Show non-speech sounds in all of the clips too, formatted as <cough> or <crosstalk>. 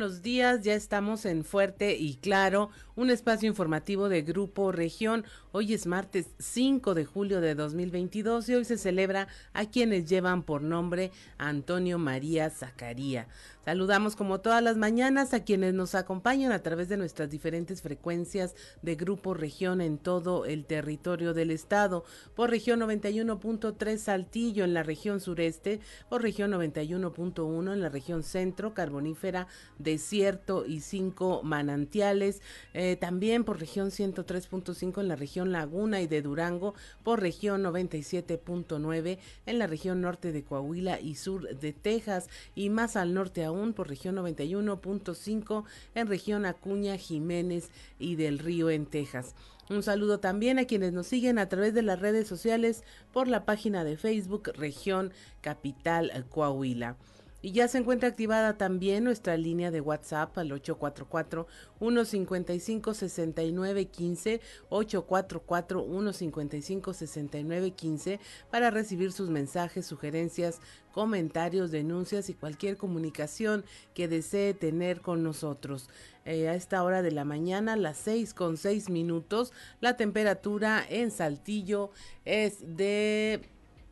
Buenos días, ya estamos en Fuerte y Claro, un espacio informativo de Grupo Región. Hoy es martes 5 de julio de 2022 y hoy se celebra a quienes llevan por nombre Antonio María Zacaría. Saludamos como todas las mañanas a quienes nos acompañan a través de nuestras diferentes frecuencias de Grupo Región en todo el territorio del estado. Por región 91.3 Saltillo en la región sureste, por región 91.1 en la región centro, carbonífera, desierto y cinco manantiales. Eh, también por región 103.5 en la región Laguna y de Durango, por región 97.9 en la región norte de Coahuila y sur de Texas y más al norte aún por región 91.5 en región Acuña, Jiménez y del Río en Texas. Un saludo también a quienes nos siguen a través de las redes sociales por la página de Facebook Región Capital Coahuila. Y ya se encuentra activada también nuestra línea de WhatsApp al 844-155-6915, 844-155-6915 para recibir sus mensajes, sugerencias, comentarios, denuncias y cualquier comunicación que desee tener con nosotros. Eh, a esta hora de la mañana, las seis con seis minutos, la temperatura en Saltillo es de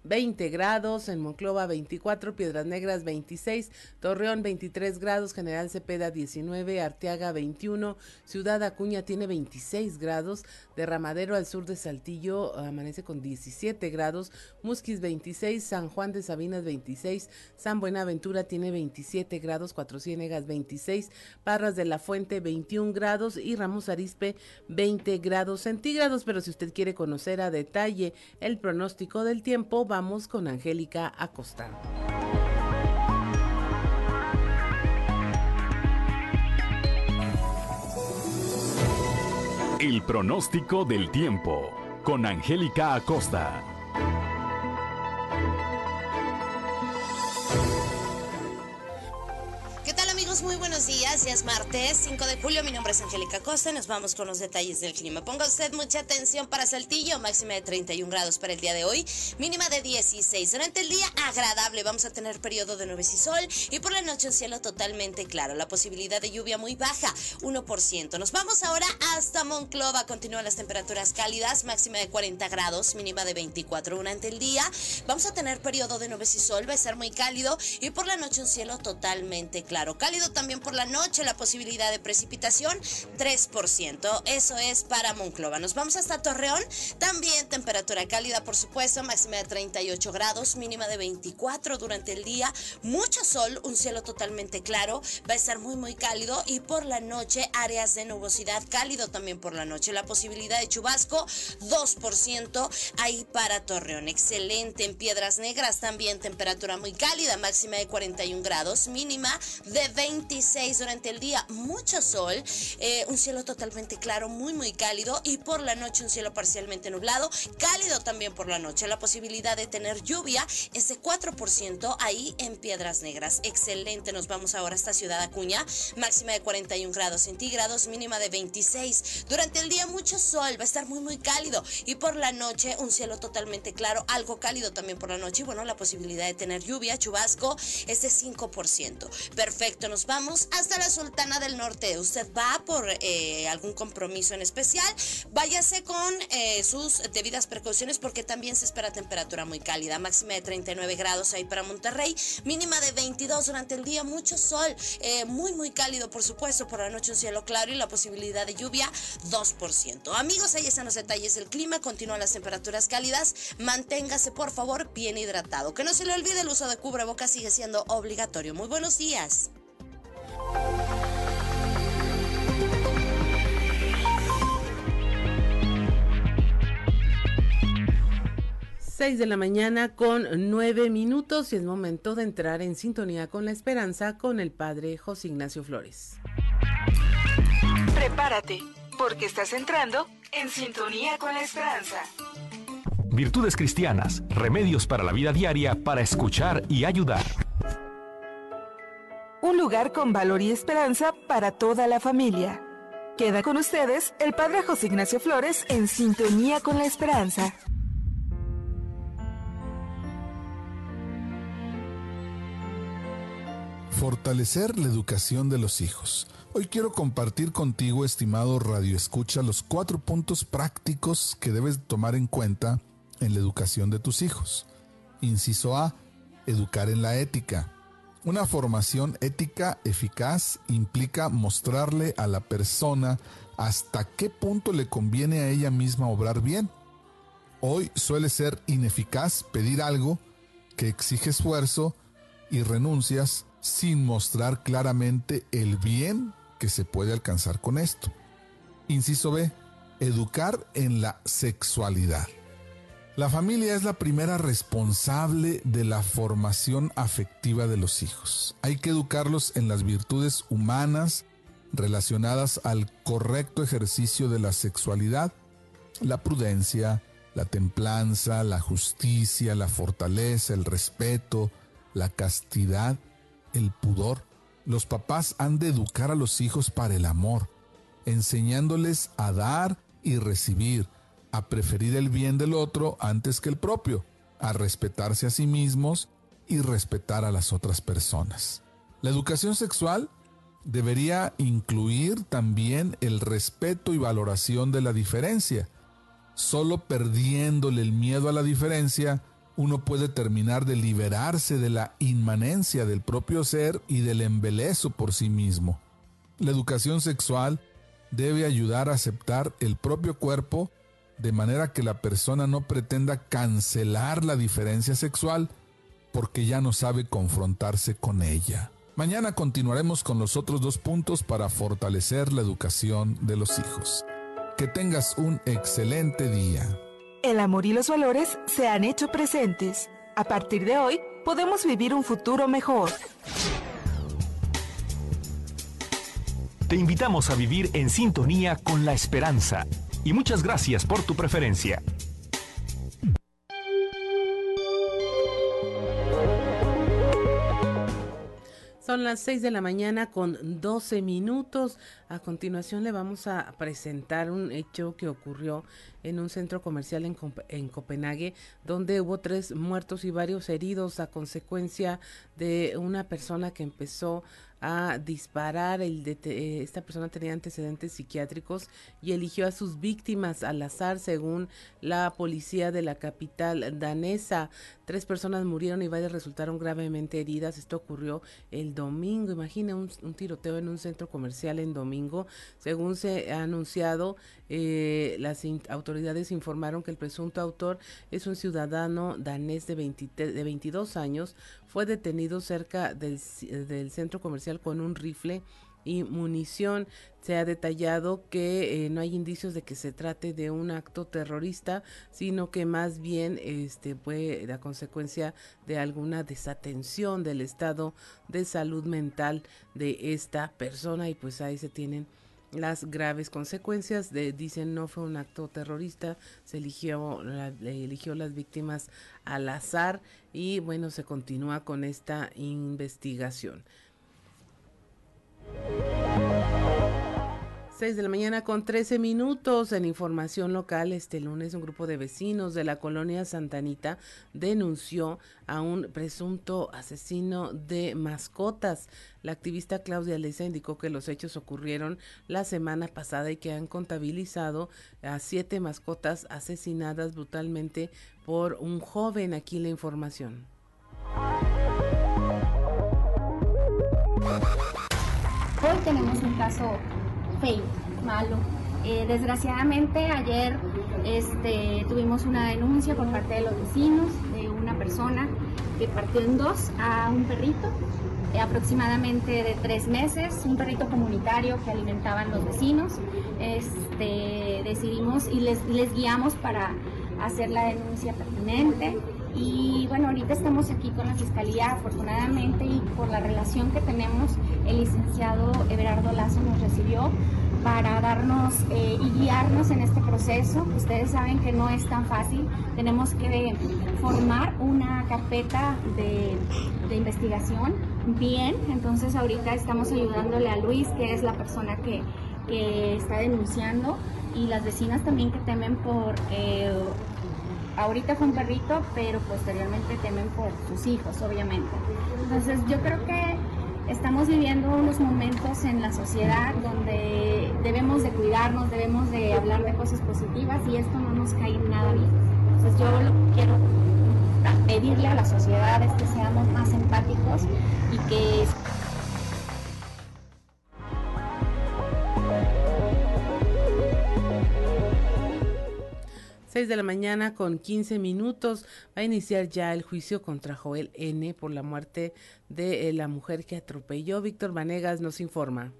20 grados, en Monclova 24, Piedras Negras 26, Torreón 23 grados, General Cepeda 19, Arteaga 21, Ciudad Acuña tiene 26 grados, Derramadero al sur de Saltillo amanece con 17 grados, Musquis 26, San Juan de Sabinas 26, San Buenaventura tiene 27 grados, Cuatro Ciénegas 26, Parras de la Fuente 21 grados y Ramos Arispe 20 grados centígrados, pero si usted quiere conocer a detalle el pronóstico del tiempo, vamos con Angélica Acosta. El pronóstico del tiempo con Angélica Acosta. Muy buenos días. Ya es martes 5 de julio. Mi nombre es Angélica Costa. Nos vamos con los detalles del clima. Ponga usted mucha atención para Saltillo. Máxima de 31 grados para el día de hoy. Mínima de 16. Durante el día agradable. Vamos a tener periodo de nubes y sol. Y por la noche un cielo totalmente claro. La posibilidad de lluvia muy baja. 1%. Nos vamos ahora hasta Monclova. Continúan las temperaturas cálidas. Máxima de 40 grados. Mínima de 24 durante el día. Vamos a tener periodo de nubes y sol. Va a ser muy cálido. Y por la noche un cielo totalmente claro. Cálido también por la noche, la posibilidad de precipitación 3%. Eso es para Monclova. Nos vamos hasta Torreón, también temperatura cálida, por supuesto, máxima de 38 grados, mínima de 24 durante el día, mucho sol, un cielo totalmente claro, va a estar muy muy cálido y por la noche áreas de nubosidad, cálido también por la noche, la posibilidad de chubasco 2% ahí para Torreón. Excelente en Piedras Negras también temperatura muy cálida, máxima de 41 grados, mínima de 20 26 durante el día, mucho sol, eh, un cielo totalmente claro, muy muy cálido y por la noche un cielo parcialmente nublado, cálido también por la noche. La posibilidad de tener lluvia es de 4% ahí en Piedras Negras. Excelente, nos vamos ahora hasta Ciudad Acuña, máxima de 41 grados centígrados, mínima de 26. Durante el día mucho sol, va a estar muy muy cálido y por la noche un cielo totalmente claro, algo cálido también por la noche y bueno, la posibilidad de tener lluvia, chubasco es de 5%. Perfecto, nos vamos hasta la Sultana del Norte. Usted va por eh, algún compromiso en especial, váyase con eh, sus debidas precauciones porque también se espera temperatura muy cálida, máxima de 39 grados ahí para Monterrey, mínima de 22 durante el día, mucho sol, eh, muy muy cálido por supuesto, por la noche un cielo claro y la posibilidad de lluvia 2%. Amigos, ahí están los detalles del clima, continúan las temperaturas cálidas, manténgase por favor bien hidratado. Que no se le olvide el uso de cubrebocas sigue siendo obligatorio. Muy buenos días. 6 de la mañana con nueve minutos y es momento de entrar en sintonía con la esperanza con el padre José Ignacio Flores. Prepárate, porque estás entrando en sintonía con la esperanza. Virtudes cristianas, remedios para la vida diaria para escuchar y ayudar. Un lugar con valor y esperanza para toda la familia. Queda con ustedes el Padre José Ignacio Flores en sintonía con la esperanza. Fortalecer la educación de los hijos. Hoy quiero compartir contigo, estimado Radio Escucha, los cuatro puntos prácticos que debes tomar en cuenta en la educación de tus hijos. Inciso A. Educar en la ética. Una formación ética eficaz implica mostrarle a la persona hasta qué punto le conviene a ella misma obrar bien. Hoy suele ser ineficaz pedir algo que exige esfuerzo y renuncias sin mostrar claramente el bien que se puede alcanzar con esto. Inciso B. Educar en la sexualidad. La familia es la primera responsable de la formación afectiva de los hijos. Hay que educarlos en las virtudes humanas relacionadas al correcto ejercicio de la sexualidad, la prudencia, la templanza, la justicia, la fortaleza, el respeto, la castidad, el pudor. Los papás han de educar a los hijos para el amor, enseñándoles a dar y recibir, a preferir el bien del otro antes que el propio, a respetarse a sí mismos y respetar a las otras personas. La educación sexual debería incluir también el respeto y valoración de la diferencia. Solo perdiéndole el miedo a la diferencia, uno puede terminar de liberarse de la inmanencia del propio ser y del embelezo por sí mismo. La educación sexual debe ayudar a aceptar el propio cuerpo de manera que la persona no pretenda cancelar la diferencia sexual porque ya no sabe confrontarse con ella. Mañana continuaremos con los otros dos puntos para fortalecer la educación de los hijos. Que tengas un excelente día. El amor y los valores se han hecho presentes. A partir de hoy, podemos vivir un futuro mejor. Te invitamos a vivir en sintonía con la esperanza y muchas gracias por tu preferencia. Son las 6 de la mañana con 12 minutos. A continuación le vamos a presentar un hecho que ocurrió en un centro comercial en, en, Copenhague, donde hubo tres muertos y varios heridos a consecuencia de una persona que empezó a disparar. El eh, esta persona tenía antecedentes psiquiátricos y eligió a sus víctimas al azar, según la policía de la capital danesa. Tres personas murieron y varias resultaron gravemente heridas. Esto ocurrió el domingo. Imagina un, tiroteo en un centro comercial en domingo. Según se ha anunciado, eh, las autoridades informaron que el presunto autor es un ciudadano danés de, de 22 años. Fue detenido cerca del, del centro comercial con un rifle y munición. Se ha detallado que eh, no hay indicios de que se trate de un acto terrorista, sino que más bien este fue la consecuencia de alguna desatención del estado de salud mental de esta persona y pues ahí se tienen las graves consecuencias de dicen no fue un acto terrorista se eligió eligió las víctimas al azar y bueno se continúa con esta investigación 6 de la mañana con 13 minutos en información local. Este lunes un grupo de vecinos de la colonia Santanita denunció a un presunto asesino de mascotas. La activista Claudia Leza indicó que los hechos ocurrieron la semana pasada y que han contabilizado a siete mascotas asesinadas brutalmente por un joven. Aquí la información. Hoy tenemos un caso feo, malo. Eh, desgraciadamente ayer este, tuvimos una denuncia por parte de los vecinos de una persona que partió en dos a un perrito eh, aproximadamente de tres meses, un perrito comunitario que alimentaban los vecinos. Este, decidimos y les, les guiamos para hacer la denuncia pertinente. Y bueno, ahorita estamos aquí con la Fiscalía, afortunadamente, y por la relación que tenemos, el licenciado Everardo Lazo nos recibió para darnos eh, y guiarnos en este proceso. Ustedes saben que no es tan fácil. Tenemos que formar una carpeta de, investigación bien. Entonces ahorita estamos ayudándole a Luis, que es la persona que, que está denunciando, y las vecinas también que temen por... Eh, ahorita fue un perrito, pero posteriormente temen por sus hijos, obviamente. Entonces yo creo que estamos viviendo unos momentos en la sociedad donde debemos de cuidarnos, debemos de hablar de cosas positivas y esto no nos cae nada bien. Entonces yo lo quiero pedirle a la sociedad es que seamos más empáticos y que 6 de la mañana con 15 minutos va a iniciar ya el juicio contra Joel N por la muerte de eh, la mujer que atropelló. Víctor Vanegas nos informa.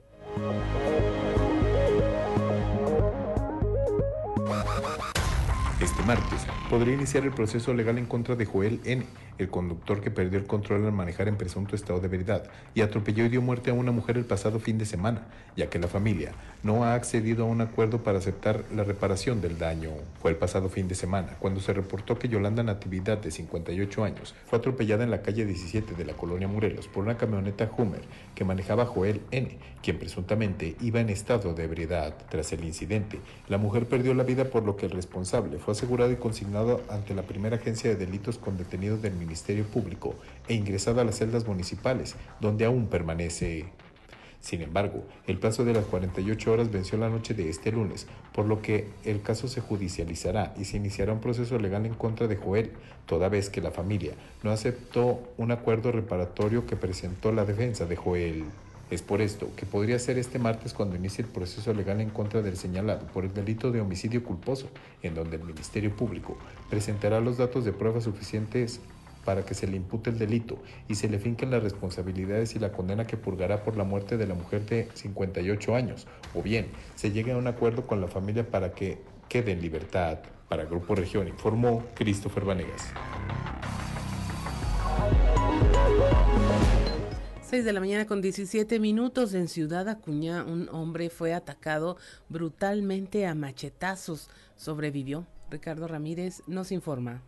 Este martes podría iniciar el proceso legal en contra de Joel N el conductor que perdió el control al manejar en presunto estado de veridad y atropelló y dio muerte a una mujer el pasado fin de semana, ya que la familia no ha accedido a un acuerdo para aceptar la reparación del daño. Fue el pasado fin de semana cuando se reportó que Yolanda Natividad, de 58 años, fue atropellada en la calle 17 de la colonia Morelos por una camioneta Hummer que manejaba Joel N., quien presuntamente iba en estado de ebriedad. Tras el incidente, la mujer perdió la vida por lo que el responsable fue asegurado y consignado ante la primera agencia de delitos con detenidos del Ministerio Público e ingresado a las celdas municipales, donde aún permanece. Sin embargo, el plazo de las 48 horas venció la noche de este lunes, por lo que el caso se judicializará y se iniciará un proceso legal en contra de Joel, toda vez que la familia no aceptó un acuerdo reparatorio que presentó la defensa de Joel. Es por esto que podría ser este martes cuando inicie el proceso legal en contra del señalado por el delito de homicidio culposo, en donde el Ministerio Público presentará los datos de pruebas suficientes para que se le impute el delito y se le finquen las responsabilidades y la condena que purgará por la muerte de la mujer de 58 años, o bien se llegue a un acuerdo con la familia para que quede en libertad. Para Grupo Región informó Christopher Vanegas. 6 de la mañana con 17 minutos en Ciudad Acuña, un hombre fue atacado brutalmente a machetazos. Sobrevivió. Ricardo Ramírez nos informa.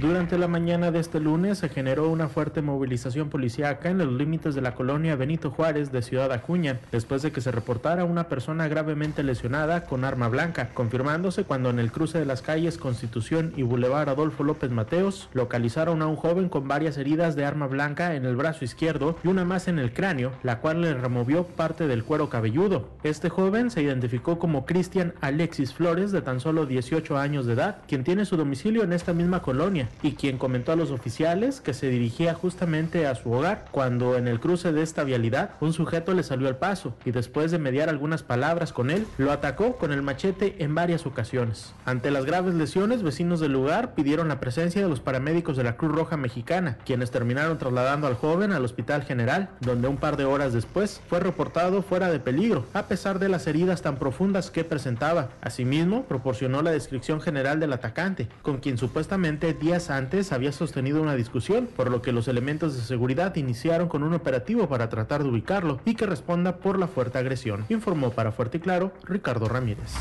Durante la mañana de este lunes se generó una fuerte movilización policíaca en los límites de la colonia Benito Juárez de Ciudad Acuña, después de que se reportara una persona gravemente lesionada con arma blanca, confirmándose cuando en el cruce de las calles Constitución y Boulevard Adolfo López Mateos localizaron a un joven con varias heridas de arma blanca en el brazo izquierdo y una más en el cráneo, la cual le removió parte del cuero cabelludo. Este joven se identificó como Cristian Alexis Flores, de tan solo 18 años de edad, quien tiene su domicilio en esta misma colonia y quien comentó a los oficiales que se dirigía justamente a su hogar cuando en el cruce de esta vialidad un sujeto le salió al paso y después de mediar algunas palabras con él lo atacó con el machete en varias ocasiones. Ante las graves lesiones, vecinos del lugar pidieron la presencia de los paramédicos de la Cruz Roja Mexicana, quienes terminaron trasladando al joven al Hospital General, donde un par de horas después fue reportado fuera de peligro, a pesar de las heridas tan profundas que presentaba. Asimismo, proporcionó la descripción general del atacante, con quien supuestamente días antes había sostenido una discusión, por lo que los elementos de seguridad iniciaron con un operativo para tratar de ubicarlo y que responda por la fuerte agresión, informó para Fuerte y Claro Ricardo Ramírez.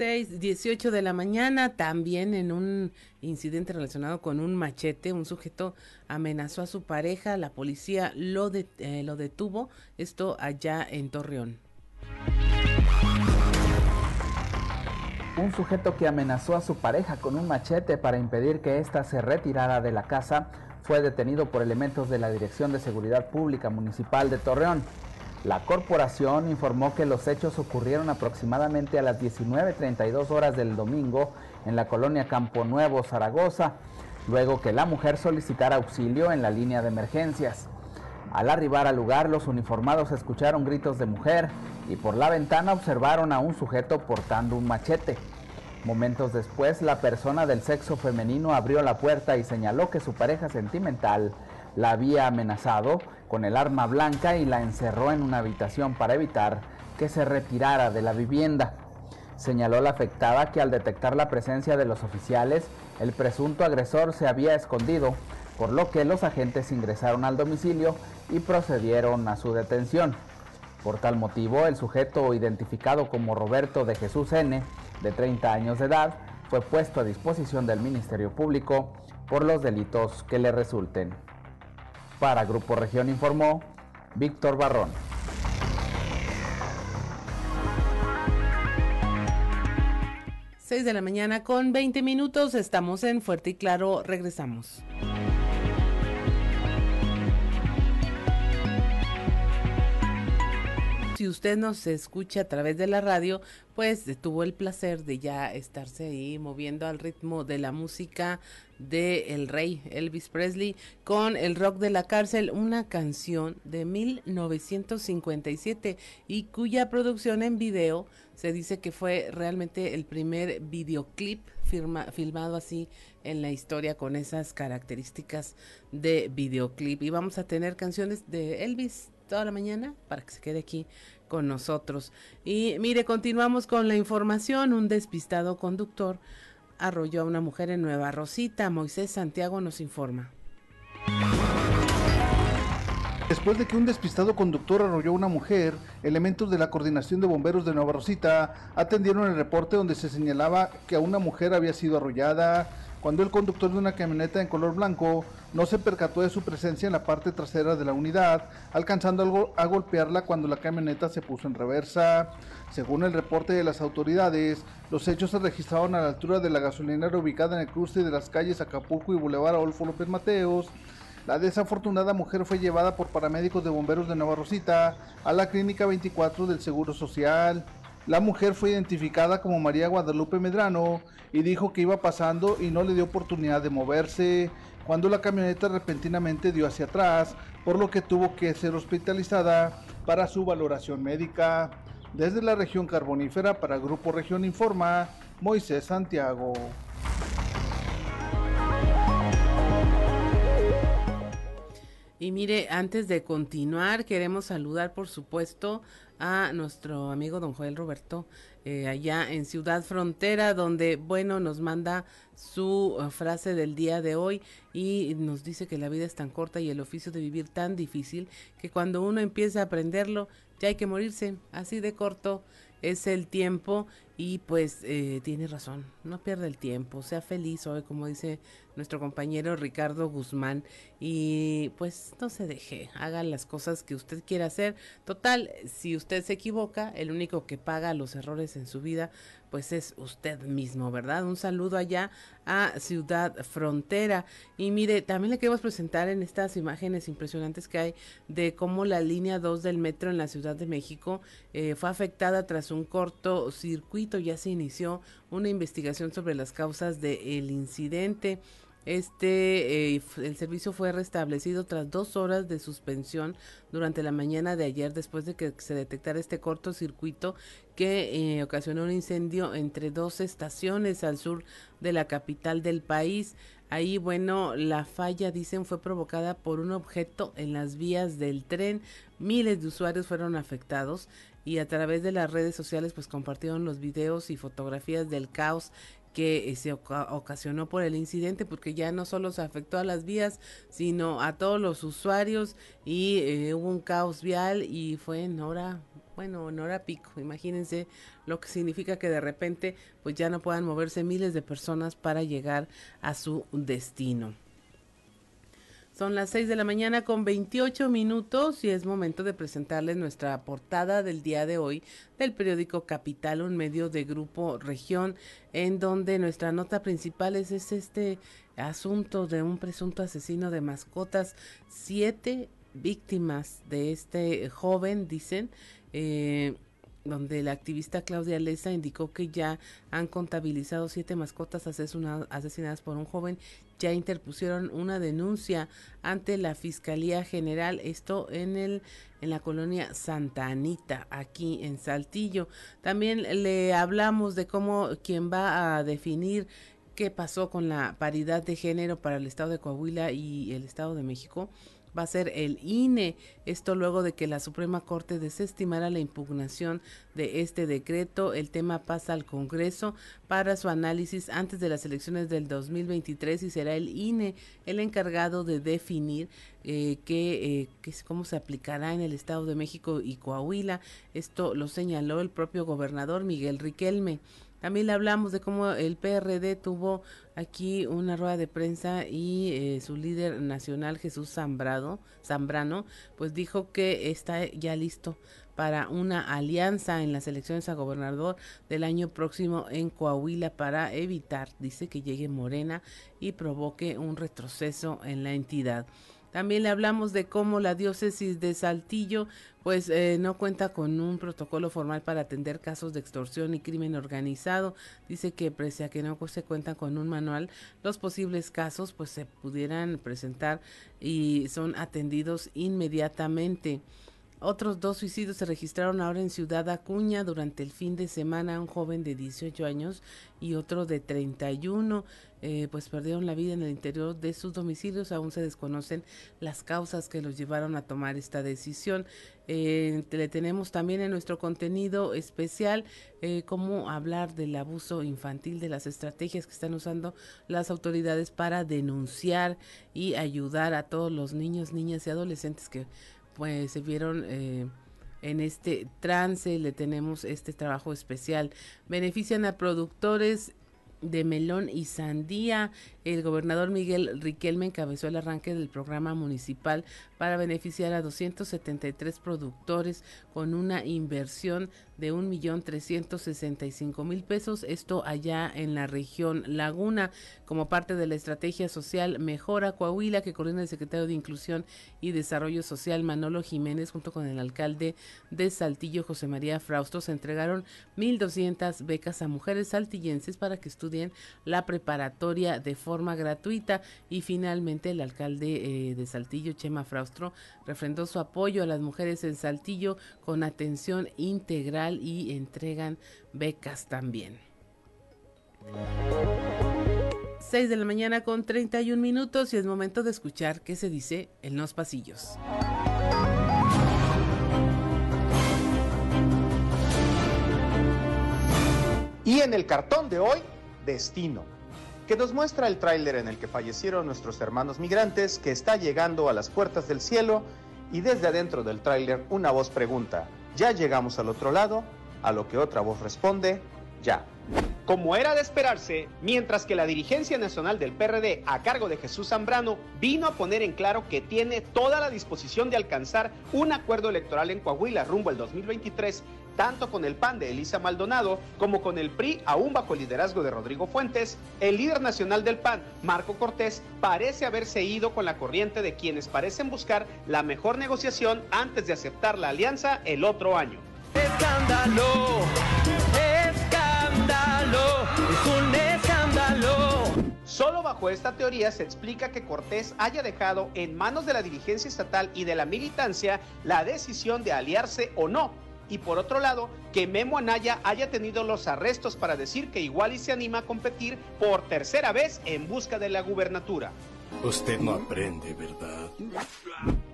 6, 18 de la mañana, también en un incidente relacionado con un machete, un sujeto amenazó a su pareja, la policía lo, eh, lo detuvo, esto allá en Torreón. Un sujeto que amenazó a su pareja con un machete para impedir que ésta se retirara de la casa fue detenido por elementos de la Dirección de Seguridad Pública Municipal de Torreón. La corporación informó que los hechos ocurrieron aproximadamente a las 19.32 horas del domingo en la colonia Campo Nuevo, Zaragoza, luego que la mujer solicitara auxilio en la línea de emergencias. Al arribar al lugar, los uniformados escucharon gritos de mujer y por la ventana observaron a un sujeto portando un machete. Momentos después, la persona del sexo femenino abrió la puerta y señaló que su pareja sentimental la había amenazado con el arma blanca y la encerró en una habitación para evitar que se retirara de la vivienda. Señaló la afectada que al detectar la presencia de los oficiales, el presunto agresor se había escondido, por lo que los agentes ingresaron al domicilio y procedieron a su detención. Por tal motivo, el sujeto identificado como Roberto de Jesús N., de 30 años de edad, fue puesto a disposición del Ministerio Público por los delitos que le resulten. Para Grupo Región informó Víctor Barrón. 6 de la mañana con 20 minutos, estamos en Fuerte y Claro, regresamos. Si usted nos escucha a través de la radio, pues tuvo el placer de ya estarse ahí moviendo al ritmo de la música de el rey Elvis Presley con el rock de la cárcel, una canción de 1957 y cuya producción en video se dice que fue realmente el primer videoclip filmado así en la historia con esas características de videoclip. Y vamos a tener canciones de Elvis toda la mañana para que se quede aquí con nosotros. Y mire, continuamos con la información. Un despistado conductor arrolló a una mujer en Nueva Rosita. Moisés Santiago nos informa. Después de que un despistado conductor arrolló a una mujer, elementos de la Coordinación de Bomberos de Nueva Rosita atendieron el reporte donde se señalaba que a una mujer había sido arrollada cuando el conductor de una camioneta en color blanco no se percató de su presencia en la parte trasera de la unidad, alcanzando a golpearla cuando la camioneta se puso en reversa. Según el reporte de las autoridades, los hechos se registraron a la altura de la gasolinera ubicada en el cruce de las calles Acapulco y Boulevard Adolfo López Mateos. La desafortunada mujer fue llevada por paramédicos de bomberos de Nueva Rosita a la clínica 24 del Seguro Social. La mujer fue identificada como María Guadalupe Medrano y dijo que iba pasando y no le dio oportunidad de moverse cuando la camioneta repentinamente dio hacia atrás, por lo que tuvo que ser hospitalizada para su valoración médica. Desde la región carbonífera para Grupo Región Informa, Moisés Santiago. Y mire, antes de continuar, queremos saludar, por supuesto, a nuestro amigo don Joel Roberto, eh, allá en Ciudad Frontera, donde, bueno, nos manda su uh, frase del día de hoy y nos dice que la vida es tan corta y el oficio de vivir tan difícil que cuando uno empieza a aprenderlo, ya hay que morirse, así de corto es el tiempo y pues eh, tiene razón, no pierda el tiempo, sea feliz hoy, como dice nuestro compañero Ricardo Guzmán, y pues no se deje, haga las cosas que usted quiera hacer. Total, si usted se equivoca, el único que paga los errores en su vida, pues es usted mismo, ¿verdad? Un saludo allá a Ciudad Frontera. Y mire, también le queremos presentar en estas imágenes impresionantes que hay de cómo la línea 2 del metro en la Ciudad de México eh, fue afectada tras un corto Ya se inició una investigación sobre las causas del incidente. Este, eh, el servicio fue restablecido tras dos horas de suspensión durante la mañana de ayer después de que se detectara este cortocircuito que eh, ocasionó un incendio entre dos estaciones al sur de la capital del país. Ahí, bueno, la falla, dicen, fue provocada por un objeto en las vías del tren. Miles de usuarios fueron afectados y a través de las redes sociales pues compartieron los videos y fotografías del caos que eh, se ocasionó por el incidente porque ya no solo se afectó a las vías sino a todos los usuarios y eh, hubo un caos vial y fue en hora bueno en hora pico. Imagínense lo que significa que de repente pues ya no puedan moverse miles de personas para llegar a su destino son las 6 de la mañana con 28 minutos y es momento de presentarles nuestra portada del día de hoy del periódico Capital, un medio de Grupo Región, en donde nuestra nota principal es, este asunto de un presunto asesino de mascotas. Siete víctimas de este joven, dicen, eh, donde la activista Claudia Leza indicó que ya han contabilizado siete mascotas asesinadas por un joven, ya interpusieron una denuncia ante la Fiscalía General, esto en el en la colonia Santa Anita, aquí en Saltillo. También le hablamos de cómo quien va a definir qué pasó con la paridad de género para el estado de Coahuila y el estado de México va a ser el INE. Esto luego de que la Suprema Corte desestimara la impugnación de este decreto. El tema pasa al Congreso para su análisis antes de las elecciones del 2023 y será el INE el encargado de definir eh, eh, cómo se aplicará en el Estado de México y Coahuila. Esto lo señaló el propio gobernador Miguel Riquelme. También le hablamos de cómo el PRD tuvo aquí una rueda de prensa y eh, su líder nacional Jesús Zambrado, Zambrano, pues dijo que está ya listo para una alianza en las elecciones a gobernador del año próximo en Coahuila para evitar, dice, que llegue Morena y provoque un retroceso en la entidad. También le hablamos de cómo la diócesis de Saltillo pues eh, no cuenta con un protocolo formal para atender casos de extorsión y crimen organizado. Dice que pese a que no se cuenta con un manual, los posibles casos pues se pudieran presentar y son atendidos inmediatamente. Otros dos suicidios se registraron ahora en Ciudad Acuña durante el fin de semana. Un joven de 18 años y otro de 31, eh, pues perdieron la vida en el interior de sus domicilios. Aún se desconocen las causas que los llevaron a tomar esta decisión. Eh, le tenemos también en nuestro contenido especial eh, cómo hablar del abuso infantil, de las estrategias que están usando las autoridades para denunciar y ayudar a todos los niños, niñas y adolescentes que pues se vieron en este trance, le tenemos este trabajo especial. Benefician a productores de melón y sandía. El gobernador Miguel Riquelme encabezó el arranque del programa municipal para beneficiar a 273 productores con una inversión de un millón trescientos sesenta y cinco mil pesos. Esto allá en la región Laguna, como parte de la estrategia social Mejora Coahuila, que coordina el secretario de Inclusión y Desarrollo Social Manolo Jiménez, junto con el alcalde de Saltillo, José María Frausto, se entregaron 1.200 becas a mujeres saltillenses para que estudien la preparatoria de forma gratuita. Y finalmente, el alcalde eh, de Saltillo, Chema Refrendó su apoyo a las mujeres en Saltillo con atención integral y entregan becas también. 6 de la mañana con 31 minutos y es momento de escuchar qué se dice en los pasillos. Y en el cartón de hoy, Destino, que nos muestra el tráiler en el que fallecieron nuestros hermanos migrantes que está llegando a las puertas del cielo y desde adentro del tráiler una voz pregunta, ¿ya llegamos al otro lado? A lo que otra voz responde, ya. Como era de esperarse, mientras que la dirigencia nacional del PRD a cargo de Jesús Zambrano vino a poner en claro que tiene toda la disposición de alcanzar un acuerdo electoral en Coahuila rumbo al 2023, tanto con el PAN de Elisa Maldonado como con el PRI aún bajo el liderazgo de Rodrigo Fuentes, el líder nacional del PAN, Marco Cortés, parece haberse ido con la corriente de quienes parecen buscar la mejor negociación antes de aceptar la alianza el otro año. Escándalo, escándalo, es un escándalo. Solo bajo esta teoría se explica que Cortés haya dejado en manos de la dirigencia estatal y de la militancia la decisión de aliarse o no. Y por otro lado, que Memo Anaya haya tenido los arrestos para decir que igual y se anima a competir por tercera vez en busca de la gubernatura. Usted no aprende, ¿verdad?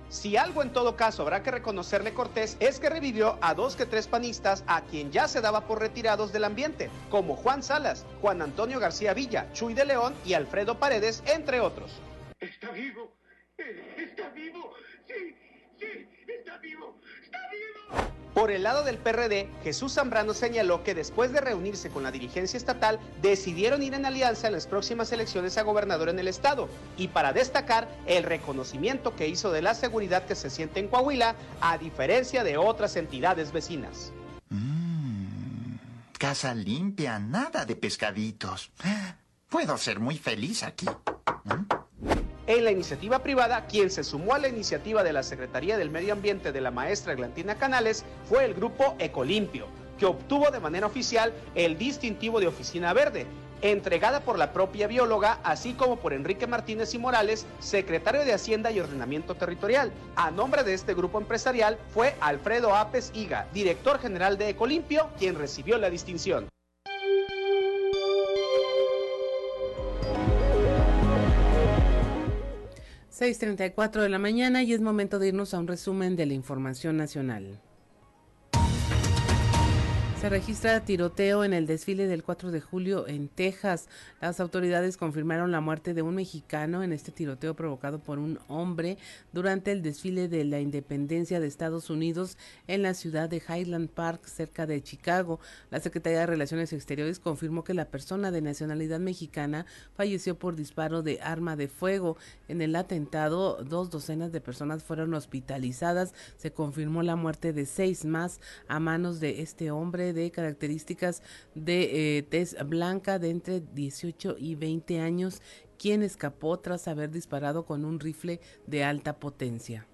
Si algo en todo caso habrá que reconocerle Cortés es que revivió a dos que tres panistas a quien ya se daba por retirados del ambiente, como Juan Salas, Juan Antonio García Villa, Chuy de León y Alfredo Paredes, entre otros. Está vivo, está vivo, sí, sí, está vivo, está vivo. Por el lado del PRD, Jesús Zambrano señaló que después de reunirse con la dirigencia estatal, decidieron ir en alianza en las próximas elecciones a gobernador en el estado. Y para destacar el reconocimiento que hizo de la seguridad que se siente en Coahuila, a diferencia de otras entidades vecinas. Mm, casa limpia, nada de pescaditos. <gasps> Puedo ser muy feliz aquí. En la iniciativa privada, quien se sumó a la iniciativa de la Secretaría del Medio Ambiente de la maestra Glantina Canales fue el grupo Ecolimpio, que obtuvo de manera oficial el distintivo de Oficina Verde, entregada por la propia bióloga, así como por Enrique Martínez y Morales, secretario de Hacienda y Ordenamiento Territorial. A nombre de este grupo empresarial fue Alfredo Apes Higa, director general de Ecolimpio, quien recibió la distinción. 6.34 de la mañana y es momento de irnos a un resumen de la información nacional. Se registra tiroteo en el desfile del 4 de julio en Texas. Las autoridades confirmaron la muerte de un mexicano en este tiroteo provocado por un hombre durante el desfile de la independencia de Estados Unidos en la ciudad de Highland Park, cerca de Chicago. La Secretaría de Relaciones Exteriores confirmó que la persona de nacionalidad mexicana falleció por disparo de arma de fuego. En el atentado, dos docenas de personas fueron hospitalizadas. Se confirmó la muerte de seis más a manos de este hombre de características de eh, tez blanca de entre 18 y 20 años, quien escapó tras haber disparado con un rifle de alta potencia.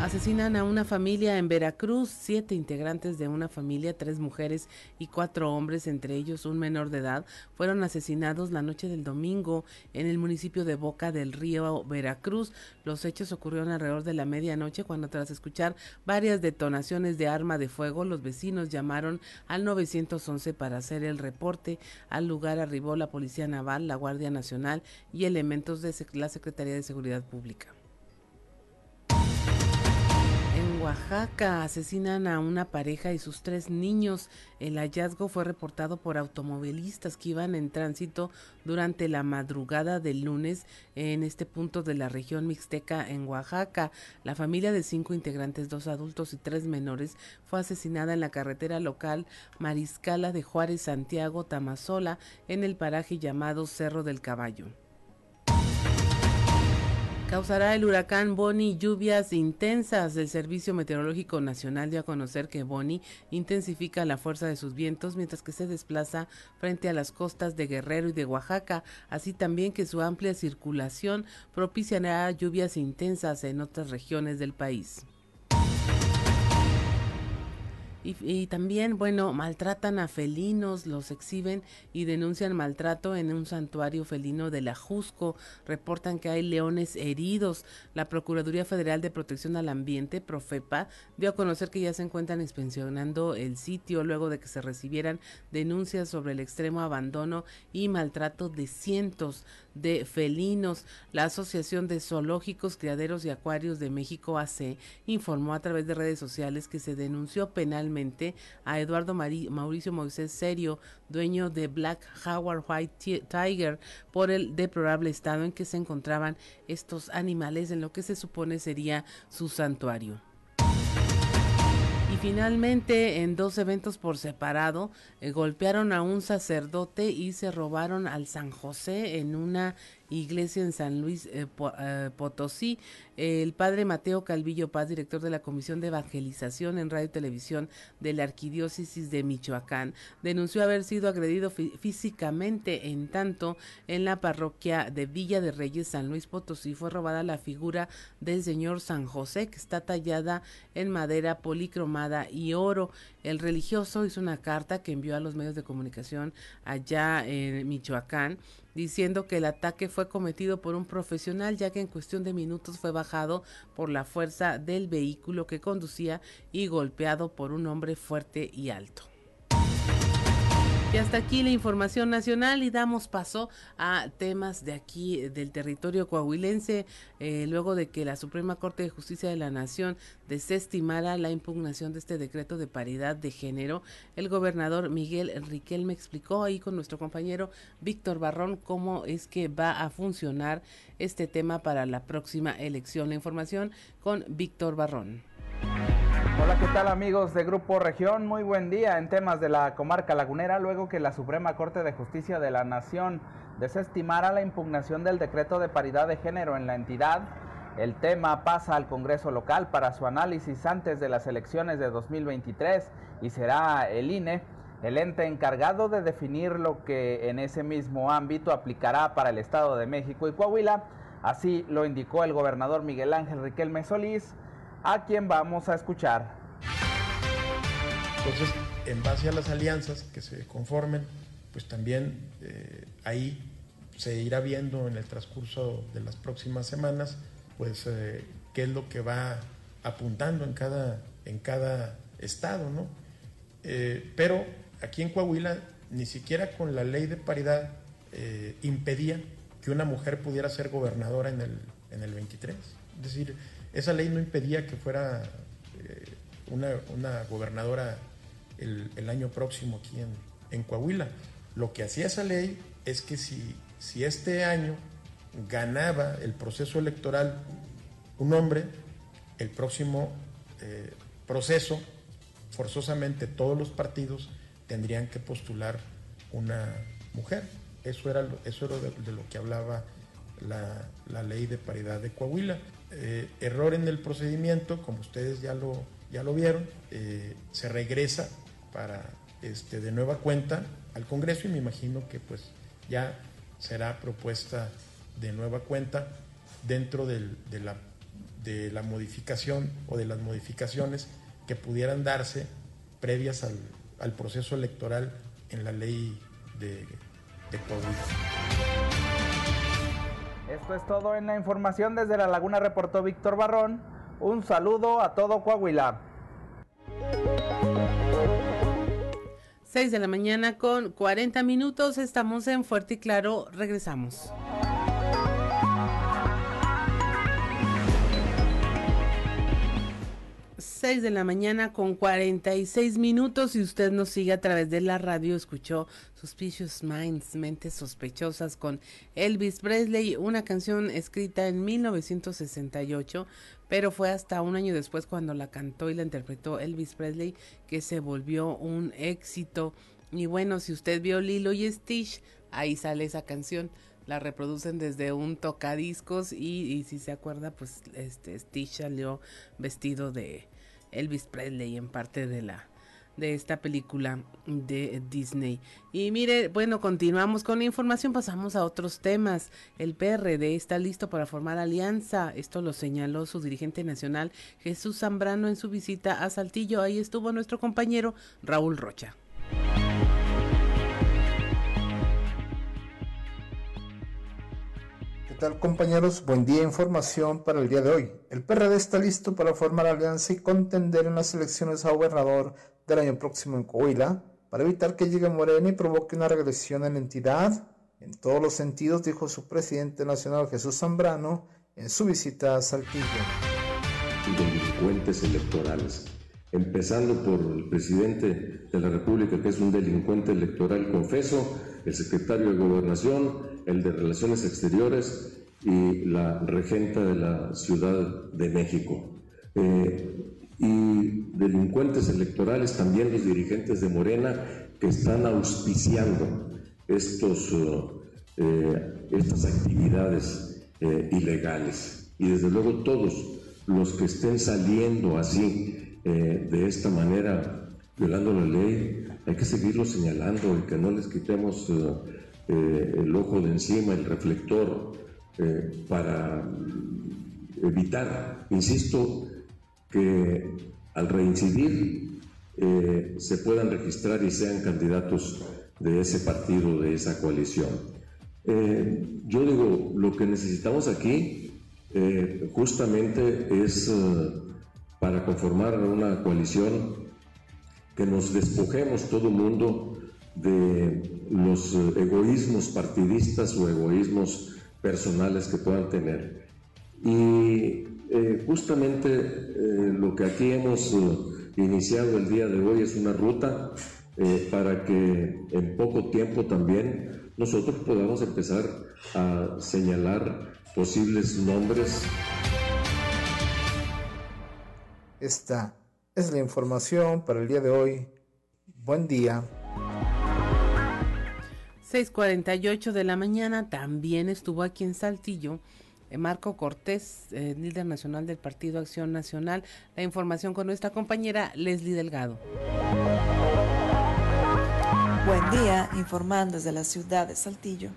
Asesinan a una familia en Veracruz, siete integrantes de una familia, tres mujeres y cuatro hombres, entre ellos un menor de edad, fueron asesinados la noche del domingo en el municipio de Boca del Río, Veracruz. Los hechos ocurrieron alrededor de la medianoche cuando tras escuchar varias detonaciones de arma de fuego, los vecinos llamaron al 911 para hacer el reporte. Al lugar arribó la Policía Naval, la Guardia Nacional y elementos de la Secretaría de Seguridad Pública. Oaxaca asesinan a una pareja y sus tres niños. El hallazgo fue reportado por automovilistas que iban en tránsito durante la madrugada del lunes en este punto de la región mixteca en Oaxaca. La familia de cinco integrantes, dos adultos y tres menores, fue asesinada en la carretera local Mariscala de Juárez, Santiago, Tamazola, en el paraje llamado Cerro del Caballo. Causará el huracán Bonnie lluvias intensas. El Servicio Meteorológico Nacional dio a conocer que Bonnie intensifica la fuerza de sus vientos mientras que se desplaza frente a las costas de Guerrero y de Oaxaca, así también que su amplia circulación propiciará lluvias intensas en otras regiones del país. Y, también, bueno, maltratan a felinos, los exhiben y denuncian maltrato en un santuario felino de la Jusco. Reportan que hay leones heridos. La Procuraduría Federal de Protección al Ambiente, Profepa, dio a conocer que ya se encuentran inspeccionando el sitio luego de que se recibieran denuncias sobre el extremo abandono y maltrato de cientos de felinos. La Asociación de Zoológicos, Criaderos y Acuarios de México AC informó a través de redes sociales que se denunció penalmente a Eduardo Mauricio Moisés Serio, dueño de Black Howard White Tiger, por el deplorable estado en que se encontraban estos animales en lo que se supone sería su santuario. Y finalmente, en dos eventos por separado, eh, golpearon a un sacerdote y se robaron al San José en una iglesia en San Luis eh, eh, Potosí. El padre Mateo Calvillo Paz, director de la Comisión de Evangelización en Radio y Televisión de la Arquidiócesis de Michoacán, denunció haber sido agredido físicamente en tanto en la parroquia de Villa de Reyes, San Luis Potosí, fue robada la figura del señor San José, que está tallada en madera policromada y oro. El religioso hizo una carta que envió a los medios de comunicación allá en Michoacán diciendo que el ataque fue cometido por un profesional ya que en cuestión de minutos fue bajado por la fuerza del vehículo que conducía y golpeado por un hombre fuerte y alto. Y hasta aquí la información nacional y damos paso a temas de aquí del territorio coahuilense, eh, luego de que la Suprema Corte de Justicia de la Nación desestimara la impugnación de este decreto de paridad de género. El gobernador Miguel Riquel me explicó ahí con nuestro compañero Víctor Barrón cómo es que va a funcionar este tema para la próxima elección. La información con Víctor Barrón. Hola, ¿qué tal amigos de Grupo Región? Muy buen día en temas de la comarca lagunera, luego que la Suprema Corte de Justicia de la Nación desestimara la impugnación del decreto de paridad de género en la entidad. El tema pasa al Congreso local para su análisis antes de las elecciones de 2023 y será el INE el ente encargado de definir lo que en ese mismo ámbito aplicará para el Estado de México y Coahuila. Así lo indicó el gobernador Miguel Ángel Riquelme Solís a quien vamos a escuchar. Entonces, en base a las alianzas que se conformen, pues también eh, ahí se irá viendo en el transcurso de las próximas semanas, pues eh, qué es lo que va apuntando en cada, en cada estado, ¿no? Eh, pero aquí en Coahuila ni siquiera con la ley de paridad impedía que una mujer pudiera ser gobernadora en el, en el 23. Es decir, esa ley no impedía que fuera eh, una, una, gobernadora el, año próximo aquí en, en, Coahuila. Lo que hacía esa ley es que si, si este año ganaba el proceso electoral un hombre, el próximo eh, proceso, forzosamente todos los partidos tendrían que postular una mujer. Eso era, eso era de, lo que hablaba la, la, ley de paridad de Coahuila. Eh, error en el procedimiento, como ustedes ya lo, ya lo vieron, eh, se regresa para este, de nueva cuenta al Congreso y me imagino que pues ya será propuesta de nueva cuenta dentro de, la, de la modificación o de las modificaciones que pudieran darse previas al, al proceso electoral en la ley de, de Esto es todo en la información desde La Laguna, reportó Víctor Barrón. Un saludo a todo Coahuila. 6 de la mañana con 40 minutos, estamos en Fuerte y Claro, regresamos. 6 de la mañana con 46 minutos y usted nos sigue a través de la radio, escuchó Suspicious Minds, Mentes Sospechosas con Elvis Presley, una canción escrita en 1968, pero fue hasta un año después cuando la cantó y la interpretó Elvis Presley que se volvió un éxito. Y bueno, si usted vio Lilo y Stitch, ahí sale esa canción la reproducen desde un tocadiscos y, y, si se acuerda pues este Stitch salió vestido de Elvis Presley en parte de la de esta película de Disney. Y mire, bueno, continuamos con la información, pasamos a otros temas. El PRD está listo para formar alianza. Esto lo señaló su dirigente nacional Jesús Zambrano en su visita a Saltillo. Ahí estuvo nuestro compañero Raúl Rocha. Tal compañeros? Buen día, información para el día de hoy. El PRD está listo para formar alianza y contender en las elecciones a gobernador del año próximo en Coahuila para evitar que llegue Morena y provoque una regresión en la entidad. En todos los sentidos, dijo su presidente nacional Jesús Zambrano en su visita a Saltillo. Delincuentes electorales empezando por el presidente de la República, que es un delincuente electoral confeso, el secretario de Gobernación, el de Relaciones Exteriores y la regenta de la Ciudad de México. Eh, y delincuentes electorales, también los dirigentes de Morena, que están auspiciando estos, eh, estas actividades eh, ilegales. Y desde luego todos los que estén saliendo así de esta manera, violando la ley, hay que seguirlo señalando y que no les quitemos eh, eh, el ojo de encima, el reflector, para evitar, insisto, que al reincidir se puedan registrar y sean candidatos de ese partido, de esa coalición. yo digo, lo que necesitamos aquí justamente es para conformar una coalición que nos despojemos todo mundo de los eh, egoísmos partidistas o egoísmos personales que puedan tener. Y eh, justamente eh, lo que aquí hemos iniciado el día de hoy es una ruta para que en poco tiempo también nosotros podamos empezar a señalar posibles nombres esta es la información para el día de hoy. Buen día. 6:48 de la mañana también estuvo aquí en Saltillo eh, Marco Cortés, eh, líder nacional del Partido Acción Nacional. La información con nuestra compañera Leslie Delgado. Buen día, informando desde la ciudad de Saltillo.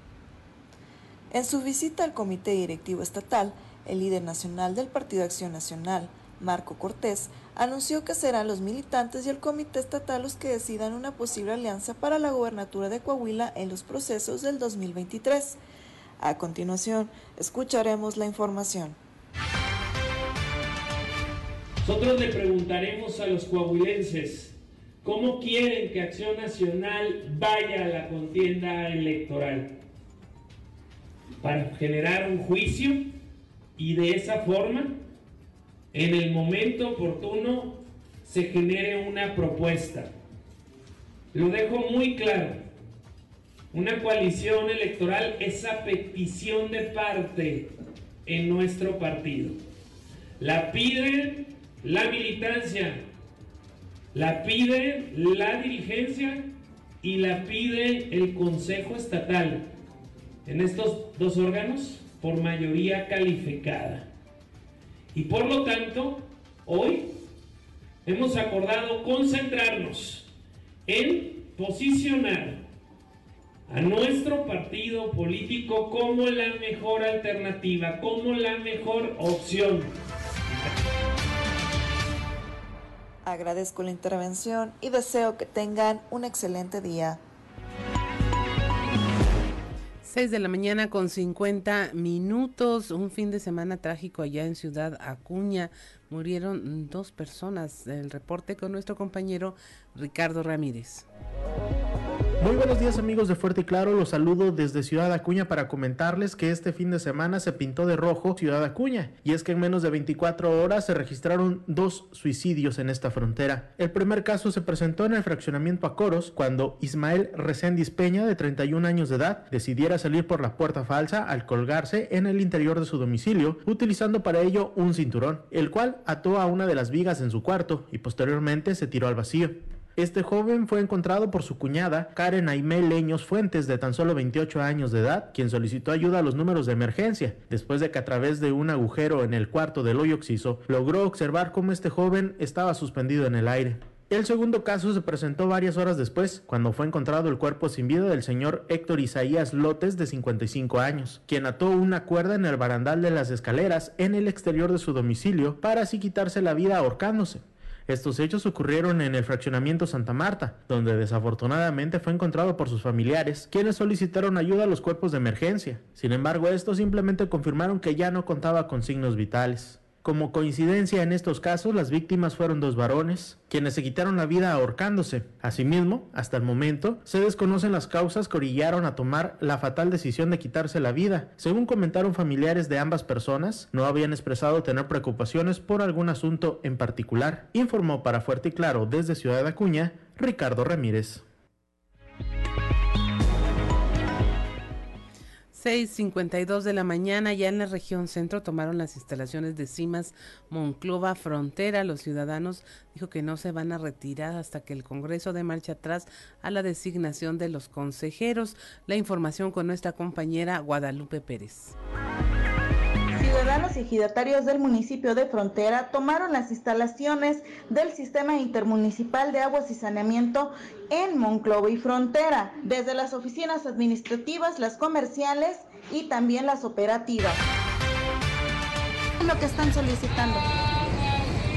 En su visita al Comité Directivo Estatal, el líder nacional del Partido Acción Nacional, Marco Cortés, anunció que serán los militantes y el comité estatal los que decidan una posible alianza para la gobernatura de Coahuila en los procesos del 2023. A continuación, escucharemos la información. Nosotros le preguntaremos a los coahuilenses cómo quieren que Acción Nacional vaya a la contienda electoral. para generar un juicio y de esa forma, en el momento oportuno, se genere una propuesta. Lo dejo muy claro. Una coalición electoral es a petición de parte en nuestro partido. La pide la militancia, la pide la dirigencia y la pide el Consejo Estatal. En estos dos órganos, por mayoría calificada. Y por lo tanto, hoy hemos acordado concentrarnos en posicionar a nuestro partido político como la mejor alternativa, como la mejor opción. Agradezco la intervención y deseo que tengan un excelente día. 6 de la mañana con 50 minutos, un fin de semana trágico allá en Ciudad Acuña. Murieron dos personas. El reporte con nuestro compañero Ricardo Ramírez. Muy buenos días amigos de Fuerte y Claro, los saludo desde Ciudad Acuña para comentarles que este fin de semana se pintó de rojo Ciudad Acuña y es que en menos de 24 horas se registraron dos suicidios en esta frontera. El primer caso se presentó en el fraccionamiento Acoros cuando Ismael Reséndiz Peña de 31 años de edad decidiera salir por la puerta falsa al colgarse en el interior de su domicilio utilizando para ello un cinturón, el cual ató a una de las vigas en su cuarto y posteriormente se tiró al vacío. Este joven fue encontrado por su cuñada, Karen Aimé Leños Fuentes, de tan solo 28 años de edad, quien solicitó ayuda a los números de emergencia, después de que a través de un agujero en el cuarto del hoyo oxiso logró observar cómo este joven estaba suspendido en el aire. El segundo caso se presentó varias horas después, cuando fue encontrado el cuerpo sin vida del señor Héctor Isaías Lotes, de 55 años, quien ató una cuerda en el barandal de las escaleras en el exterior de su domicilio para así quitarse la vida ahorcándose. Estos hechos ocurrieron en el fraccionamiento Santa Marta, donde desafortunadamente fue encontrado por sus familiares, quienes solicitaron ayuda a los cuerpos de emergencia. Sin embargo, estos simplemente confirmaron que ya no contaba con signos vitales. Como coincidencia en estos casos, las víctimas fueron dos varones, quienes se quitaron la vida ahorcándose. Asimismo, hasta el momento, se desconocen las causas que orillaron a tomar la fatal decisión de quitarse la vida. Según comentaron familiares de ambas personas, no habían expresado tener preocupaciones por algún asunto en particular. Informó para Fuerte y Claro desde Ciudad Acuña, Ricardo Ramírez. 6.52 de la mañana, ya en la región centro tomaron las instalaciones de CIMAS Monclova Frontera. Los ciudadanos dijo que no se van a retirar hasta que el Congreso dé marcha atrás a la designación de los consejeros. La información con nuestra compañera Guadalupe Pérez. Ciudadanos y ejidatarios del municipio de Frontera tomaron las instalaciones del Sistema Intermunicipal de Aguas y Saneamiento en Monclova y Frontera, desde las oficinas administrativas, las comerciales y también las operativas. Lo que están solicitando.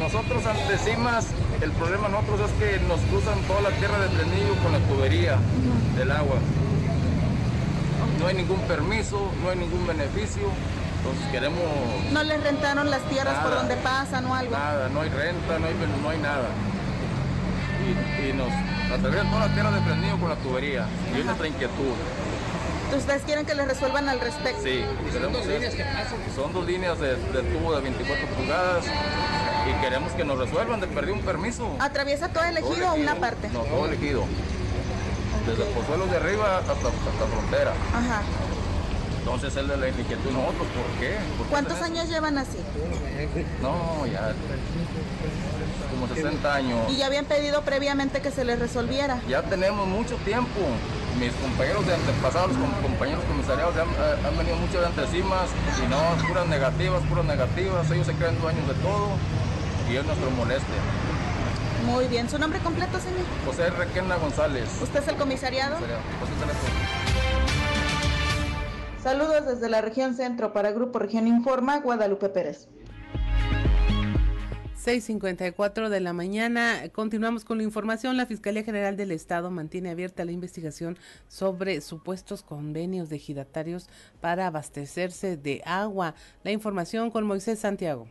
Nosotros ante CIMAS, el problema nosotros es que nos cruzan toda la tierra de Frenillo con la tubería del agua. No hay ningún permiso, no hay ningún beneficio. Entonces queremos... ¿No les rentaron las tierras por donde pasan o algo? Nada, no hay renta, no hay, no hay nada. Y, y nos atraviesan toda la tierra de Frenillo con la tubería. Y hay nuestra inquietud. ¿Ustedes quieren que les resuelvan al respecto? Sí, queremos es- son dos líneas de, de tubo de 24 pulgadas y queremos que nos resuelvan de perder un permiso. ¿Atraviesa todo el ejido o una parte? No, todo elegido. Desde Pozuelos de arriba hasta, hasta frontera. Ajá. Entonces es de la inquietud nosotros, ¿por qué? ¿Por qué ¿Cuántos años llevan así? No, ya como 60 años. Y ya habían pedido previamente que se les resolviera. Ya tenemos mucho tiempo. Mis compañeros de antepasados, com- compañeros comisariados, han, eh, han venido mucho de antecimas y no, puras negativas, puras negativas. Ellos se creen dueños de todo y es nuestro molestia. Muy bien. ¿Su nombre completo, señor? José Requena González. ¿Usted es el comisariado? José. Saludos desde la región centro para Grupo Región Informa, Guadalupe Pérez. 6.54 de la mañana. Continuamos con la información. La Fiscalía General del Estado mantiene abierta la investigación sobre supuestos convenios de ejidatarios para abastecerse de agua. La información con Moisés Santiago.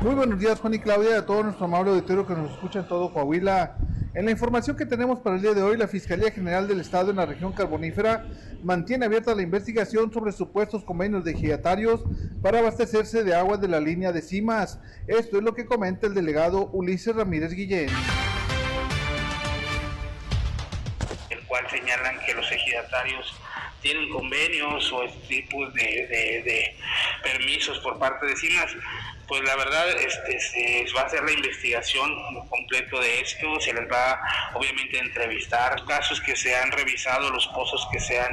Muy buenos días, Juan y Claudia, a todo nuestro amable auditorio que nos escucha en todo Coahuila. En la información que tenemos para el día de hoy, la Fiscalía General del Estado en la región carbonífera mantiene abierta la investigación sobre supuestos convenios de ejidatarios para abastecerse de agua de la línea de Cimas. Esto es lo que comenta el delegado Ulises Ramírez Guillén. El cual señalan que los ejidatarios tienen convenios o tipos de, de, permisos por parte de CIMAS pues la verdad este, se va a hacer la investigación completo de esto, se les va obviamente a entrevistar casos que se han revisado, los pozos que se han,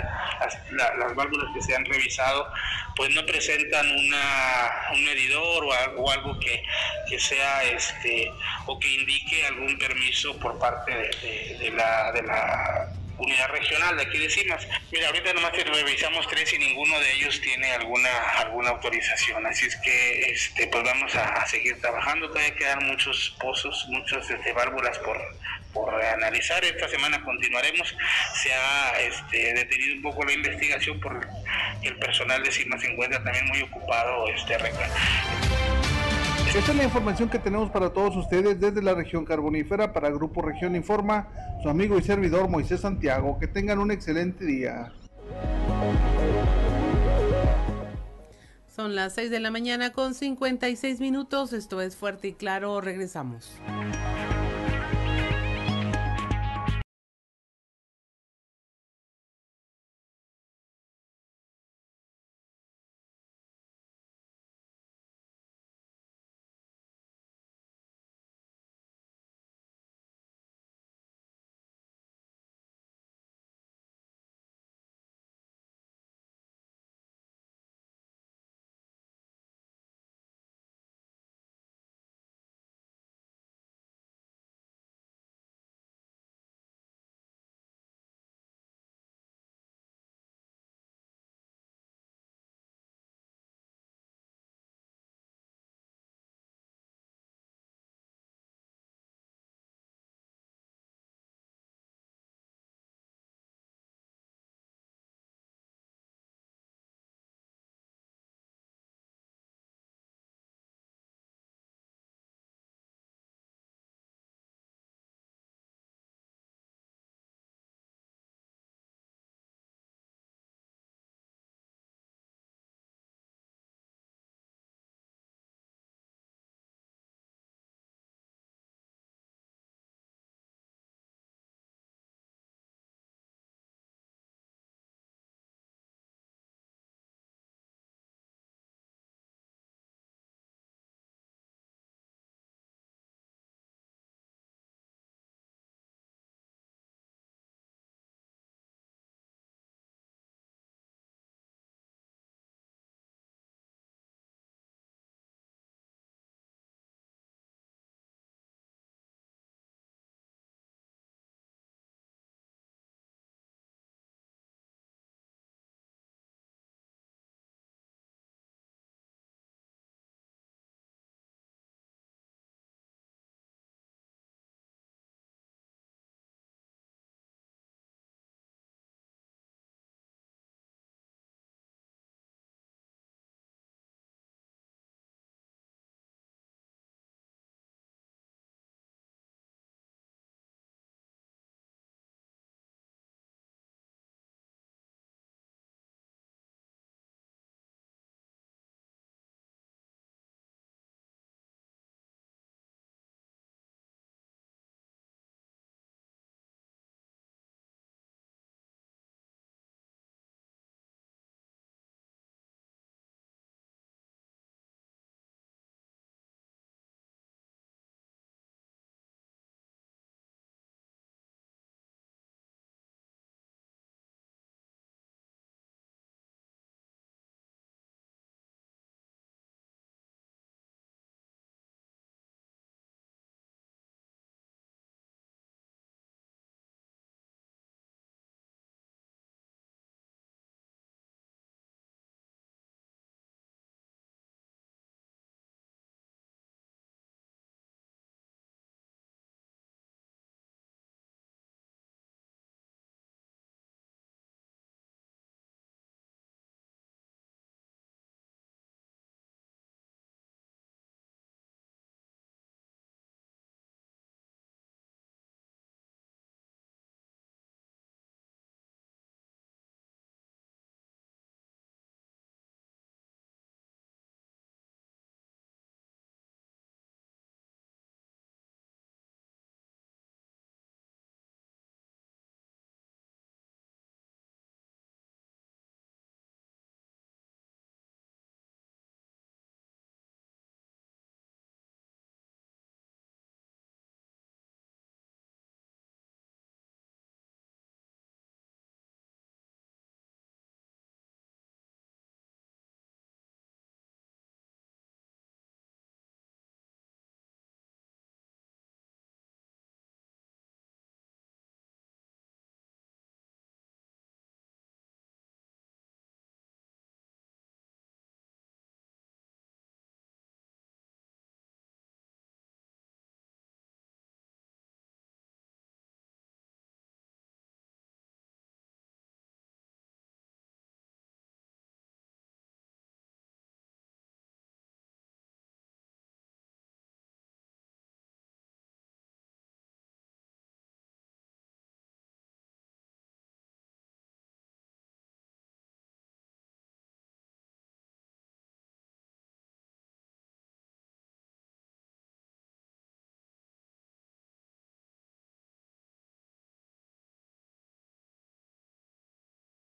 las, válvulas que se han revisado, pues no presentan una, un medidor o algo, que, que, sea este o que indique algún permiso por parte de la, de la unidad regional de aquí de CIMAS. Mira, ahorita nomás revisamos tres y ninguno de ellos tiene alguna alguna autorización, así es que este pues vamos a, seguir trabajando, todavía quedan muchos pozos, muchas este, válvulas por por analizar. Esta semana continuaremos. Se ha este, detenido un poco la investigación porque el personal de CIMAS se encuentra también muy ocupado este esta es la información que tenemos para todos ustedes desde la región carbonífera para Grupo Región Informa, su amigo y servidor Moisés Santiago. Que tengan un excelente día. Son las 6 de la mañana con 56 minutos. Esto es fuerte y claro. Regresamos.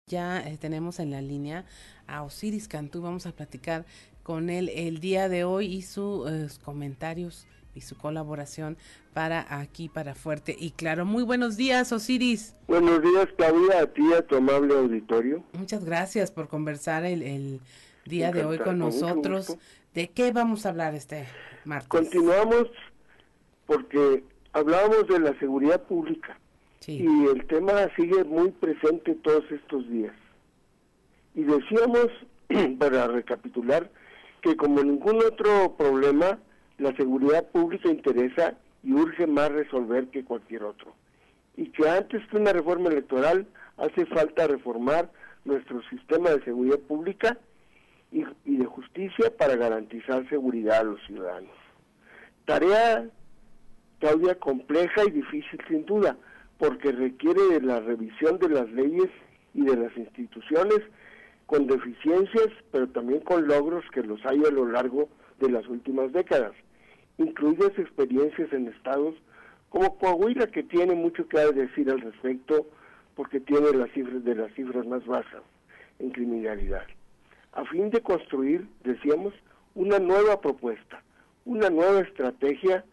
Ya eh, tenemos en la línea a Osiris Cantú, vamos a platicar con él el día de hoy y sus eh, comentarios y su colaboración para aquí, para Fuerte y Claro. Muy buenos días, Osiris. Buenos días, Claudia, a ti, a tu amable auditorio. Muchas gracias por conversar el, el día de hoy con nosotros. ¿De qué vamos a hablar este martes? Continuamos porque hablábamos de la seguridad pública y el tema sigue muy presente todos estos días. Y decíamos, <clears throat> para recapitular, que como ningún otro problema, la seguridad pública interesa y urge más resolver que cualquier otro. Y que antes que una reforma electoral hace falta reformar nuestro sistema de seguridad pública y, de justicia para garantizar seguridad a los ciudadanos. Tarea, Claudia, compleja y difícil sin duda, porque requiere de la revisión de las leyes y de las instituciones con deficiencias, pero también con logros que los hay a lo largo de las últimas décadas, incluidas experiencias en estados como Coahuila, que tiene mucho que decir al respecto, porque tiene las cifras de las cifras más bajas en criminalidad. A fin de construir, decíamos, una nueva propuesta, una nueva estrategia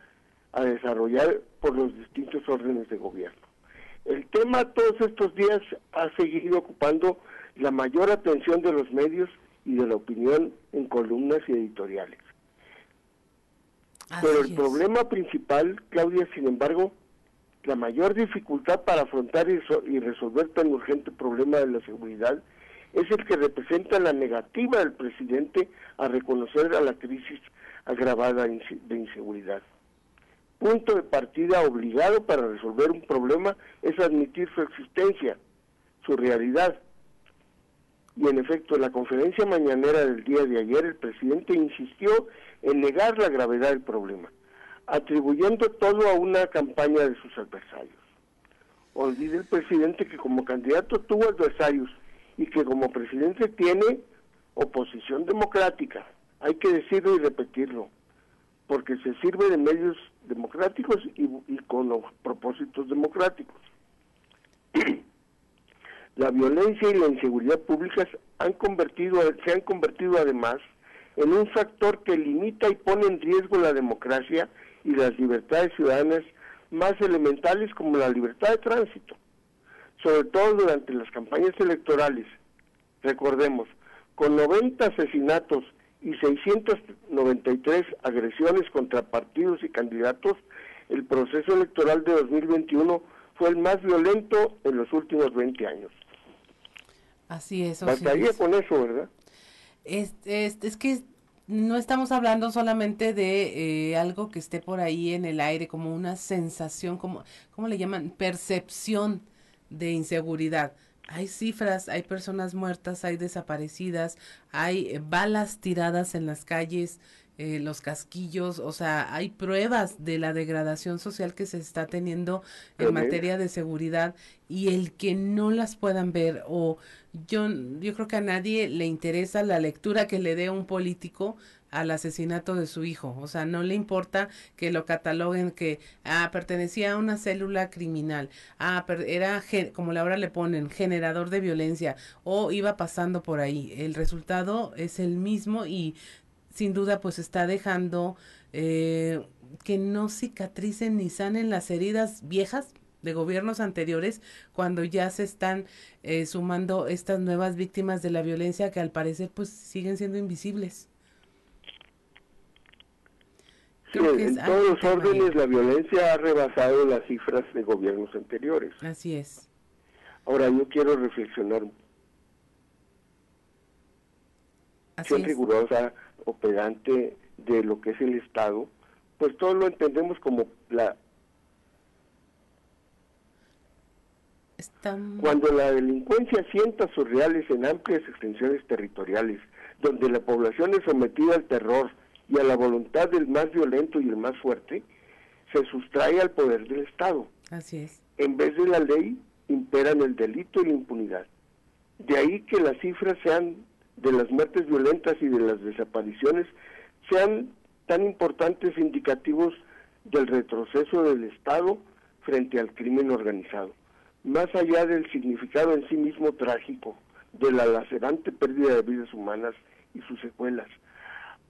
a desarrollar por los distintos órdenes de gobierno. El tema todos estos días ha seguido ocupando la mayor atención de los medios y de la opinión en columnas y editoriales. Pero el problema principal, Claudia, sin embargo, la mayor dificultad para afrontar y, resolver tan urgente problema de la seguridad es el que representa la negativa del presidente a reconocer a la crisis agravada de inseguridad punto de partida obligado para resolver un problema es admitir su existencia, su realidad. Y en efecto, en la conferencia mañanera del día de ayer, el presidente insistió en negar la gravedad del problema, atribuyendo todo a una campaña de sus adversarios. Olvide el presidente que como candidato tuvo adversarios y que como presidente tiene oposición democrática. Hay que decirlo y repetirlo porque se sirve de medios democráticos y, con los propósitos democráticos. <clears throat> la violencia y la inseguridad públicas han convertido, se han convertido además en un factor que limita y pone en riesgo la democracia y las libertades ciudadanas más elementales como la libertad de tránsito, sobre todo durante las campañas electorales. Recordemos, con 90 asesinatos y 693 agresiones contra partidos y candidatos, el proceso electoral de 2021 fue el más violento en los últimos 20 años. Así es. Bastaría con eso, ¿verdad? Es, es, es, que no estamos hablando solamente de eh, algo que esté por ahí en el aire, como una sensación, como, ¿cómo le llaman? Percepción de inseguridad hay cifras, hay personas muertas, hay desaparecidas, hay eh, balas tiradas en las calles, eh, los casquillos, o sea, hay pruebas de la degradación social que se está teniendo en materia de seguridad y el que no las puedan ver o yo, yo creo que a nadie le interesa la lectura que le dé un político al asesinato de su hijo. O sea, no le importa que lo cataloguen que ah, pertenecía a una célula criminal, ah, era, como ahora le ponen, generador de violencia o iba pasando por ahí. El resultado es el mismo y sin duda pues está dejando eh, que no cicatricen ni sanen las heridas viejas de gobiernos anteriores cuando ya se están eh, sumando estas nuevas víctimas de la violencia que al parecer pues siguen siendo invisibles en todos los órdenes la violencia ha rebasado las cifras de gobiernos anteriores. Así es. Ahora yo quiero reflexionar. Así rigurosa o pedante de lo que es el Estado, pues todos lo entendemos como la... Cuando la delincuencia sienta sus reales en amplias extensiones territoriales, donde la población es sometida al terror, y a la voluntad del más violento y el más fuerte, se sustrae al poder del Estado. Así es. En vez de la ley, imperan el delito y la impunidad. De ahí que las cifras sean de las muertes violentas y de las desapariciones sean tan importantes indicativos del retroceso del Estado frente al crimen organizado. más allá del significado en sí mismo trágico de la lacerante pérdida de vidas humanas y sus secuelas,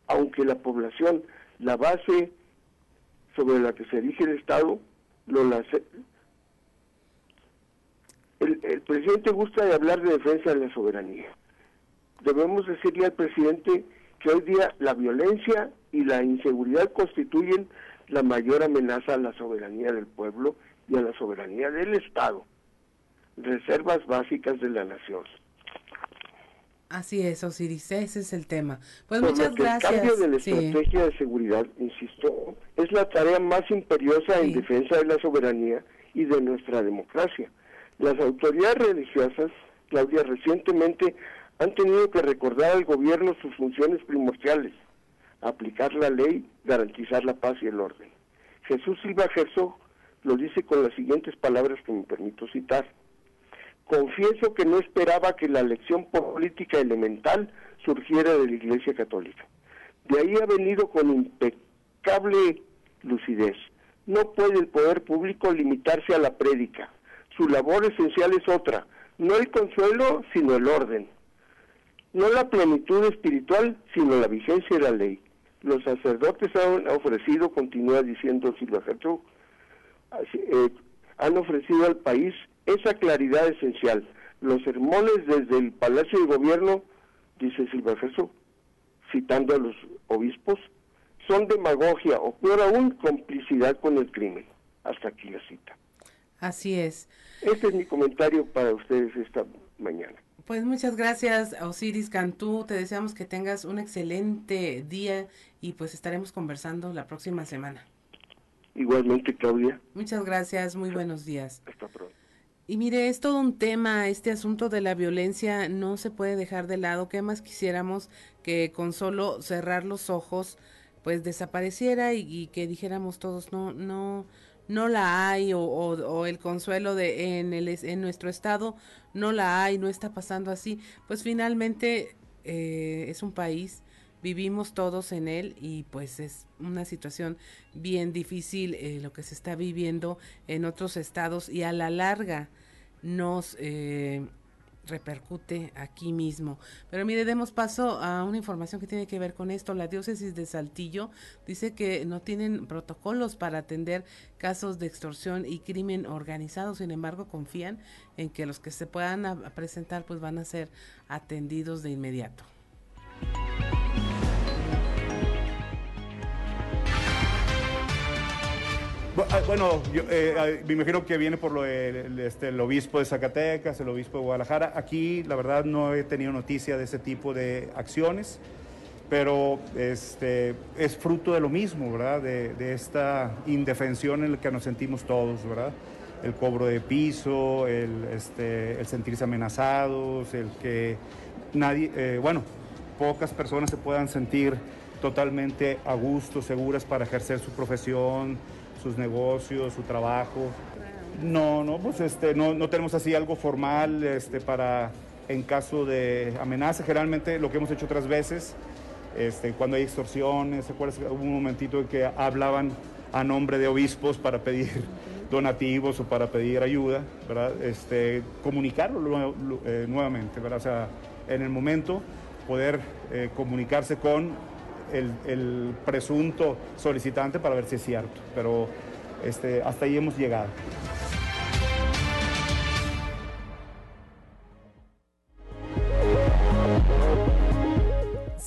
aunque la población, la base sobre la que se erige el Estado, lo el, el presidente gusta de hablar de defensa de la soberanía. Debemos decirle al presidente que hoy día la violencia y la inseguridad constituyen la mayor amenaza a la soberanía del pueblo y a la soberanía del Estado, reservas básicas de la nación. Así es, Osiris, ese es el tema. Pues muchas gracias. El cambio de la estrategia de seguridad, insisto, es la tarea más imperiosa en defensa de la soberanía y de nuestra democracia. Las autoridades religiosas, Claudia, recientemente han tenido que recordar al gobierno sus funciones primordiales, aplicar la ley, garantizar la paz y el orden. Jesús Silva Herzog lo dice con las siguientes palabras que me permito citar. Confieso que no esperaba que la lección política elemental surgiera de la Iglesia Católica. De ahí ha venido con impecable lucidez. No puede el poder público limitarse a la prédica. Su labor esencial es otra, no el consuelo, sino el orden. No la plenitud espiritual, sino la vigencia de la ley. Los sacerdotes han ofrecido, continúa diciendo Silva Herzog, eh, han ofrecido al país esa claridad esencial. Los sermones desde el Palacio de Gobierno, dice Silva Herzog, citando a los obispos, son demagogia o peor aún complicidad con el crimen. Hasta aquí la cita. Así es. Este es mi comentario para ustedes esta mañana. Pues muchas gracias, Osiris Cantú. Te deseamos que tengas un excelente día y pues estaremos conversando la próxima semana. Igualmente, Claudia. Muchas gracias, muy buenos días. Hasta pronto. Y mire, es todo un tema, este asunto de la violencia no se puede dejar de lado. ¿Qué más quisiéramos que con solo cerrar los ojos, pues desapareciera y, que dijéramos todos, no, no, no la hay, o, el consuelo de en, el, en nuestro estado no la hay, no está pasando así? Pues finalmente eh, es un país vivimos todos en él y pues es una situación bien difícil eh, lo que se está viviendo en otros estados y a la larga nos eh, repercute aquí mismo. Pero mire, demos paso a una información que tiene que ver con esto. La diócesis de Saltillo dice que no tienen protocolos para atender casos de extorsión y crimen organizado, sin embargo confían en que los que se puedan presentar pues van a ser atendidos de inmediato. Bueno, yo, eh, ah, me imagino que viene por lo este, el obispo de Zacatecas, el obispo de Guadalajara. Aquí, la verdad, no he tenido noticia de ese tipo de acciones, pero este, es fruto de lo mismo, ¿verdad? De, esta indefensión en la que nos sentimos todos, ¿verdad? El cobro de piso, el, este, el sentirse amenazados, el que nadie, eh, bueno, pocas personas se puedan sentir totalmente a gusto, seguras para ejercer su profesión sus negocios, su trabajo. No, no, pues este, no, no tenemos así algo formal este, para en caso de amenaza. Generalmente lo que hemos hecho otras veces, este, cuando hay extorsiones, ¿se acuerdas? Hubo un momentito en que hablaban a nombre de obispos para pedir donativos o para pedir ayuda, ¿verdad? Este, comunicarlo eh, nuevamente, ¿verdad? O sea, en el momento poder eh, comunicarse con el, presunto solicitante para ver si es cierto. Pero este, hasta ahí hemos llegado.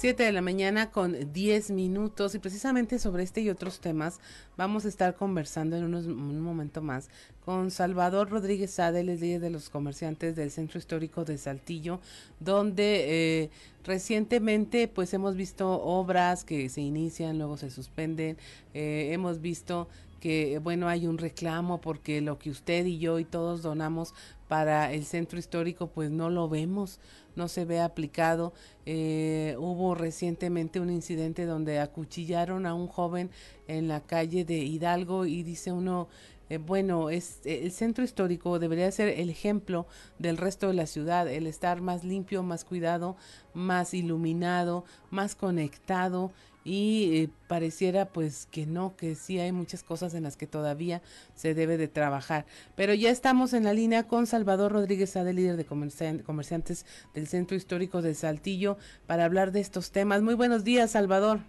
7 de la mañana con 10 minutos y precisamente sobre este y otros temas vamos a estar conversando en unos, un momento más con Salvador Rodríguez Sade, el líder de los comerciantes del Centro Histórico de Saltillo, donde eh, recientemente pues hemos visto obras que se inician, luego se suspenden, eh, hemos visto que bueno hay un reclamo porque lo que usted y yo y todos donamos para el centro histórico pues no lo vemos no se ve aplicado. Eh, hubo recientemente un incidente donde acuchillaron a un joven en la calle de Hidalgo y dice uno, eh, bueno, es, el centro histórico debería ser el ejemplo del resto de la ciudad, el estar más limpio, más cuidado, más iluminado, más conectado y eh, pareciera pues que no, que sí hay muchas cosas en las que todavía se debe de trabajar. Pero ya estamos en la línea con Salvador Rodríguez Ade, líder de comerciantes del Centro Histórico de Saltillo, para hablar de estos temas. Muy buenos días, Salvador.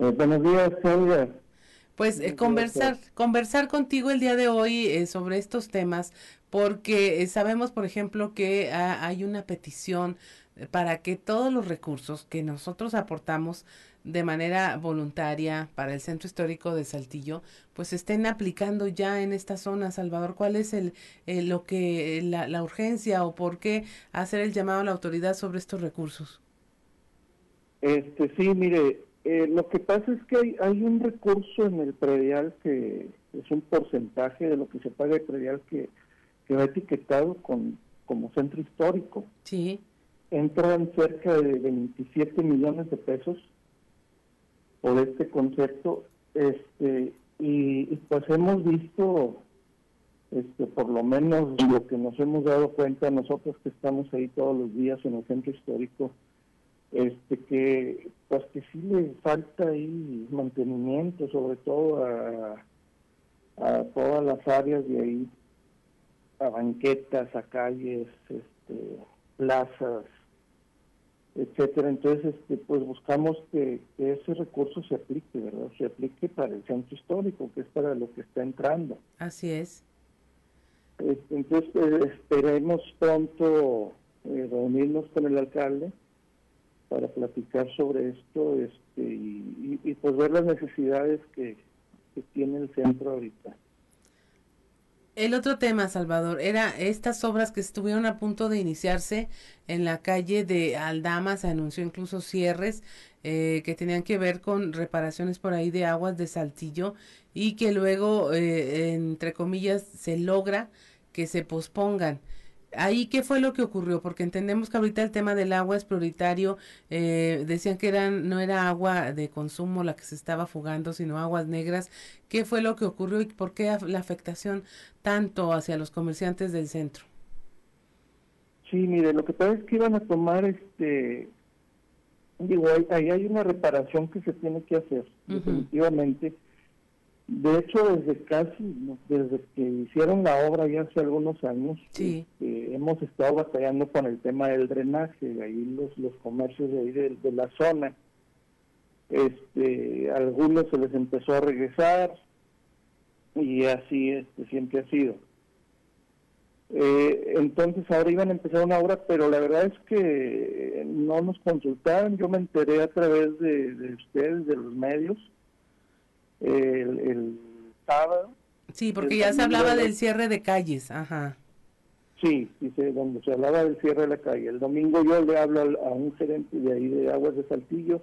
Eh, buenos días, Sandra. Pues eh, conversar, conversar contigo el día de hoy eh, sobre estos temas, porque eh, sabemos, por ejemplo, que hay una petición para que todos los recursos que nosotros aportamos de manera voluntaria para el Centro Histórico de Saltillo, pues estén aplicando ya en esta zona. Salvador, ¿cuál es el, lo que la, la urgencia o por qué hacer el llamado a la autoridad sobre estos recursos? Este sí, mire, eh, lo que pasa es que hay, un recurso en el predial que es un porcentaje de lo que se paga el predial que, va etiquetado con, como centro histórico. Sí. Entran cerca de 27 millones de pesos por este concepto. Este, y, y pues hemos visto, este, por lo menos lo que nos hemos dado cuenta nosotros que estamos ahí todos los días en el centro histórico, este que pues que sí le falta ahí mantenimiento sobre todo a, a todas las áreas de ahí a banquetas a calles este plazas etcétera. Entonces este pues buscamos que, ese recurso se aplique verdad se aplique para el centro histórico que es para lo que está entrando. Así es. Este, entonces eh, esperemos pronto eh, reunirnos con el alcalde para platicar sobre esto este, y, pues ver las necesidades que, tiene el centro ahorita. El otro tema, Salvador, era estas obras que estuvieron a punto de iniciarse en la calle de Aldama, se anunció incluso cierres eh, que tenían que ver con reparaciones por ahí de aguas de Saltillo y que luego, eh, entre comillas, se logra que se pospongan ahí qué fue lo que ocurrió porque entendemos que ahorita el tema del agua es prioritario eh, decían que eran no era agua de consumo la que se estaba fugando sino aguas negras. Qué fue lo que ocurrió y por qué la afectación tanto hacia los comerciantes del centro sí mire lo que pasa es que iban a tomar este digo ahí, hay una reparación que se tiene que hacer definitivamente de hecho, desde casi, desde que hicieron la obra ya hace algunos años, este, hemos estado batallando con el tema del drenaje, ahí los, los comercios de ahí de, la zona. Este, algunos se les empezó a regresar y así este, siempre ha sido. Eh, entonces ahora iban a empezar una obra, pero la verdad es que no nos consultaron, yo me enteré a través de, de ustedes, de los medios, el, el sábado. Sí, porque ya se hablaba del cierre de calles, ajá. Sí, dice, donde se hablaba del cierre de la calle. El domingo yo le hablo a, un gerente de ahí de Aguas de Saltillo,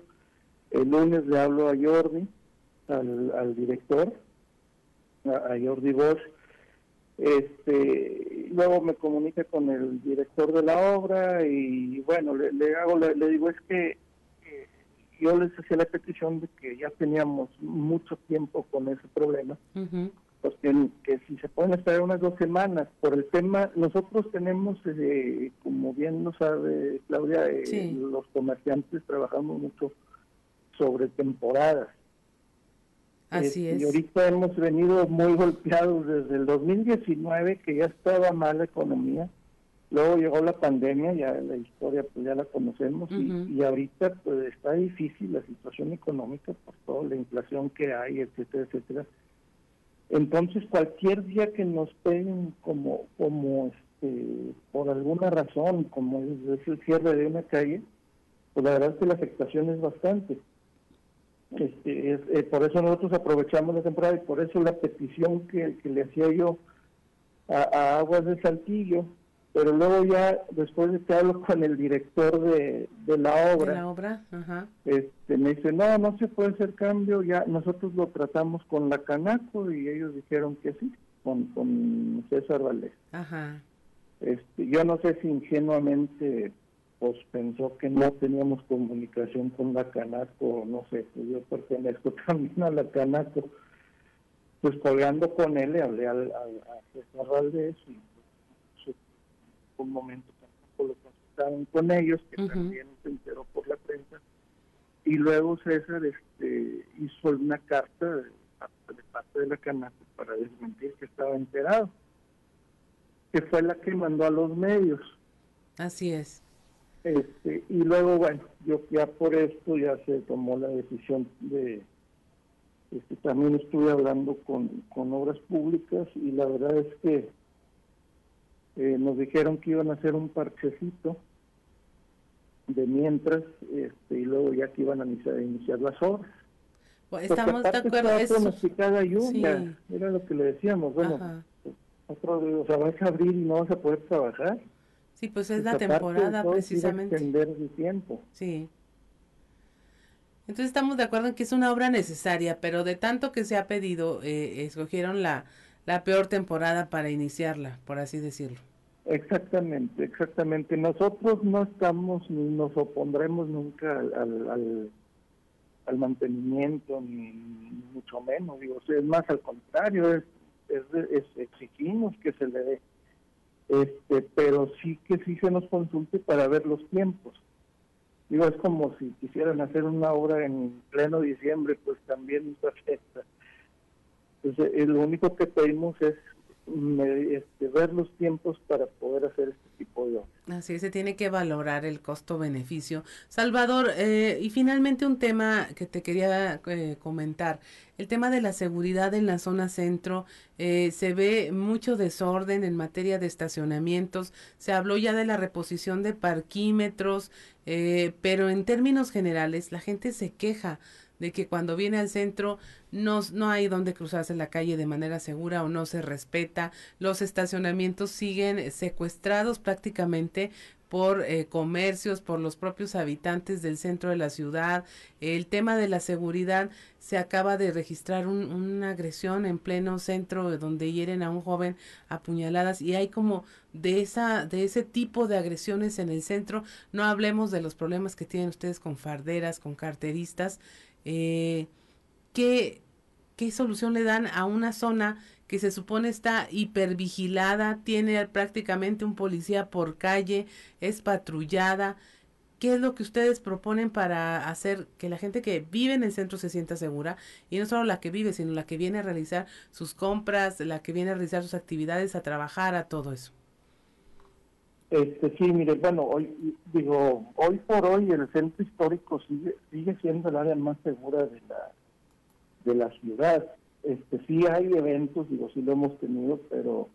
el lunes le hablo a Jordi, al, director, a, Jordi Bosch, este, luego me comunica con el director de la obra y bueno, le, hago, le digo es que yo les hacía la petición de que ya teníamos mucho tiempo con ese problema, pues que, si se pueden esperar unas dos semanas por el tema, nosotros tenemos, eh, como bien lo sabe Claudia, eh, los comerciantes trabajamos mucho sobre temporadas. Así este, es. Y ahorita hemos venido muy golpeados desde el 2019, que ya estaba mal la economía Luego llegó la pandemia, ya la historia pues ya la conocemos y, ahorita pues está difícil la situación económica por toda la inflación que hay, etcétera, etcétera. Entonces cualquier día que nos peguen como, como este, por alguna razón, como es, el cierre de una calle, pues la verdad es que la afectación es bastante. Este, eh, por eso nosotros aprovechamos la temporada y por eso la petición que, le hacía yo a Aguas de Saltillo, pero luego ya después de que hablo con el director de, la obra, la obra? Este, me dice, no, no se puede hacer cambio, ya nosotros lo tratamos con la Canaco y ellos dijeron que sí, con, con César Valdés. Ajá. Este, yo no sé si ingenuamente pues pensó que no teníamos comunicación con la Canaco, no sé, pues yo pertenezco <laughs> también a la Canaco. Pues colgando con él le hablé al, a César Valdés y un momento tampoco lo consultaron con ellos, que también se enteró por la prensa. y luego César este, hizo una carta de, parte de la canasta para desmentir que estaba enterado, que fue la que mandó a los medios. Así es. Este, y luego, bueno, yo ya por esto ya se tomó la decisión de, este, también estuve hablando con, con obras públicas y la verdad es que eh, nos dijeron que iban a hacer un parchecito de mientras este, y luego ya que iban a iniciar, las obras. Pues estamos de acuerdo. Eso... lluvia, era lo que le decíamos. Bueno, otro, o sea, vas a abrir y no vas a poder trabajar. Sí, pues es la temporada precisamente. extender el tiempo. Sí. Entonces estamos de acuerdo en que es una obra necesaria, pero de tanto que se ha pedido, eh, escogieron la, la peor temporada para iniciarla, por así decirlo. Exactamente, exactamente. Nosotros no estamos ni nos opondremos nunca al, al, mantenimiento, ni, mucho menos. Digo, es más al contrario, es, es, exigimos que se le dé. Este, pero sí que sí se nos consulte para ver los tiempos. Digo, es como si quisieran hacer una obra en pleno diciembre, pues también nos afecta. Entonces, eh, lo único que pedimos es este, ver los tiempos para poder hacer este tipo de. Así se tiene que valorar el costo-beneficio. Salvador, eh, y finalmente un tema que te quería eh, comentar, el tema de la seguridad en la zona centro, eh, se ve mucho desorden en materia de estacionamientos, se habló ya de la reposición de parquímetros, pero en términos generales la gente se queja de que cuando viene al centro no, no hay donde cruzarse la calle de manera segura o no se respeta. Los estacionamientos siguen secuestrados prácticamente por eh, comercios, por los propios habitantes del centro de la ciudad. El tema de la seguridad se acaba de registrar una agresión en pleno centro donde hieren a un joven a puñaladas y hay como de esa de ese tipo de agresiones en el centro. No hablemos de los problemas que tienen ustedes con farderas, con carteristas. Eh, ¿qué, ¿Qué solución le dan a una zona que se supone está hipervigilada, tiene prácticamente un policía por calle, es patrullada? ¿Qué es lo que ustedes proponen para hacer que la gente que vive en el centro se sienta segura? Y no solo la que vive, sino la que viene a realizar sus compras, la que viene a realizar sus actividades, a trabajar, a todo eso. Este, sí, mire, bueno, hoy digo, hoy por hoy el centro histórico sigue sigue siendo el área más segura de la de la ciudad. Este, sí hay eventos, digo, sí lo hemos tenido, pero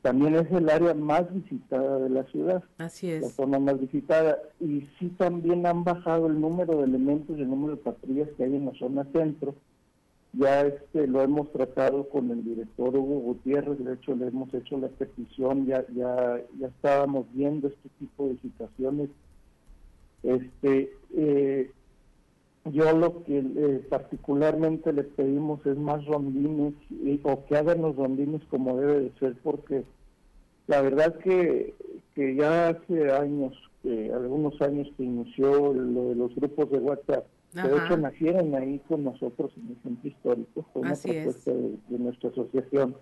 también es el área más visitada de la ciudad. Así es. La zona más visitada. Y sí también han bajado el número de elementos y el número de patrullas que hay en la zona centro ya este lo hemos tratado con el director Hugo Gutiérrez, de hecho le hemos hecho la petición, ya ya ya estábamos viendo este tipo de situaciones. Este eh, yo lo que particularmente le pedimos es más rondines o que hagan los rondines como debe de ser porque la verdad que, que ya hace años, algunos años que inició lo de los grupos de WhatsApp, de hecho nacieron ahí con nosotros en el centro histórico, fue una propuesta de, nuestra asociación.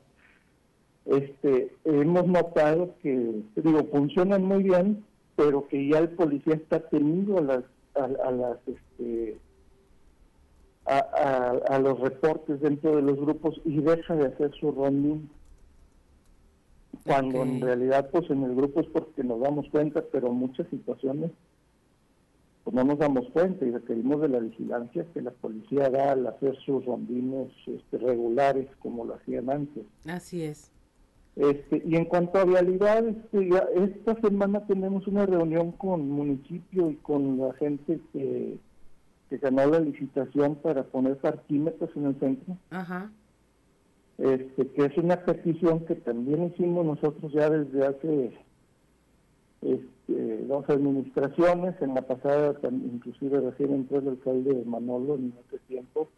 Este, hemos notado que, digo, funcionan muy bien, pero que ya el policía está teniendo a las, a, las, este, a, los reportes dentro de los grupos y deja de hacer su rondín. Cuando en realidad, pues en el grupo es porque nos damos cuenta, pero muchas situaciones pues no nos damos cuenta y requerimos de la vigilancia que la policía da al hacer sus rondines este, regulares como lo hacían antes. Así es. Este, y en cuanto a vialidad, este, esta semana tenemos una reunión con municipio y con la gente que, que ganó la licitación para poner parquímetros en el centro. Ajá. Este, que es una petición que también hicimos nosotros ya desde hace este, dos administraciones, en la pasada inclusive recién entró el alcalde Manolo en ese tiempo.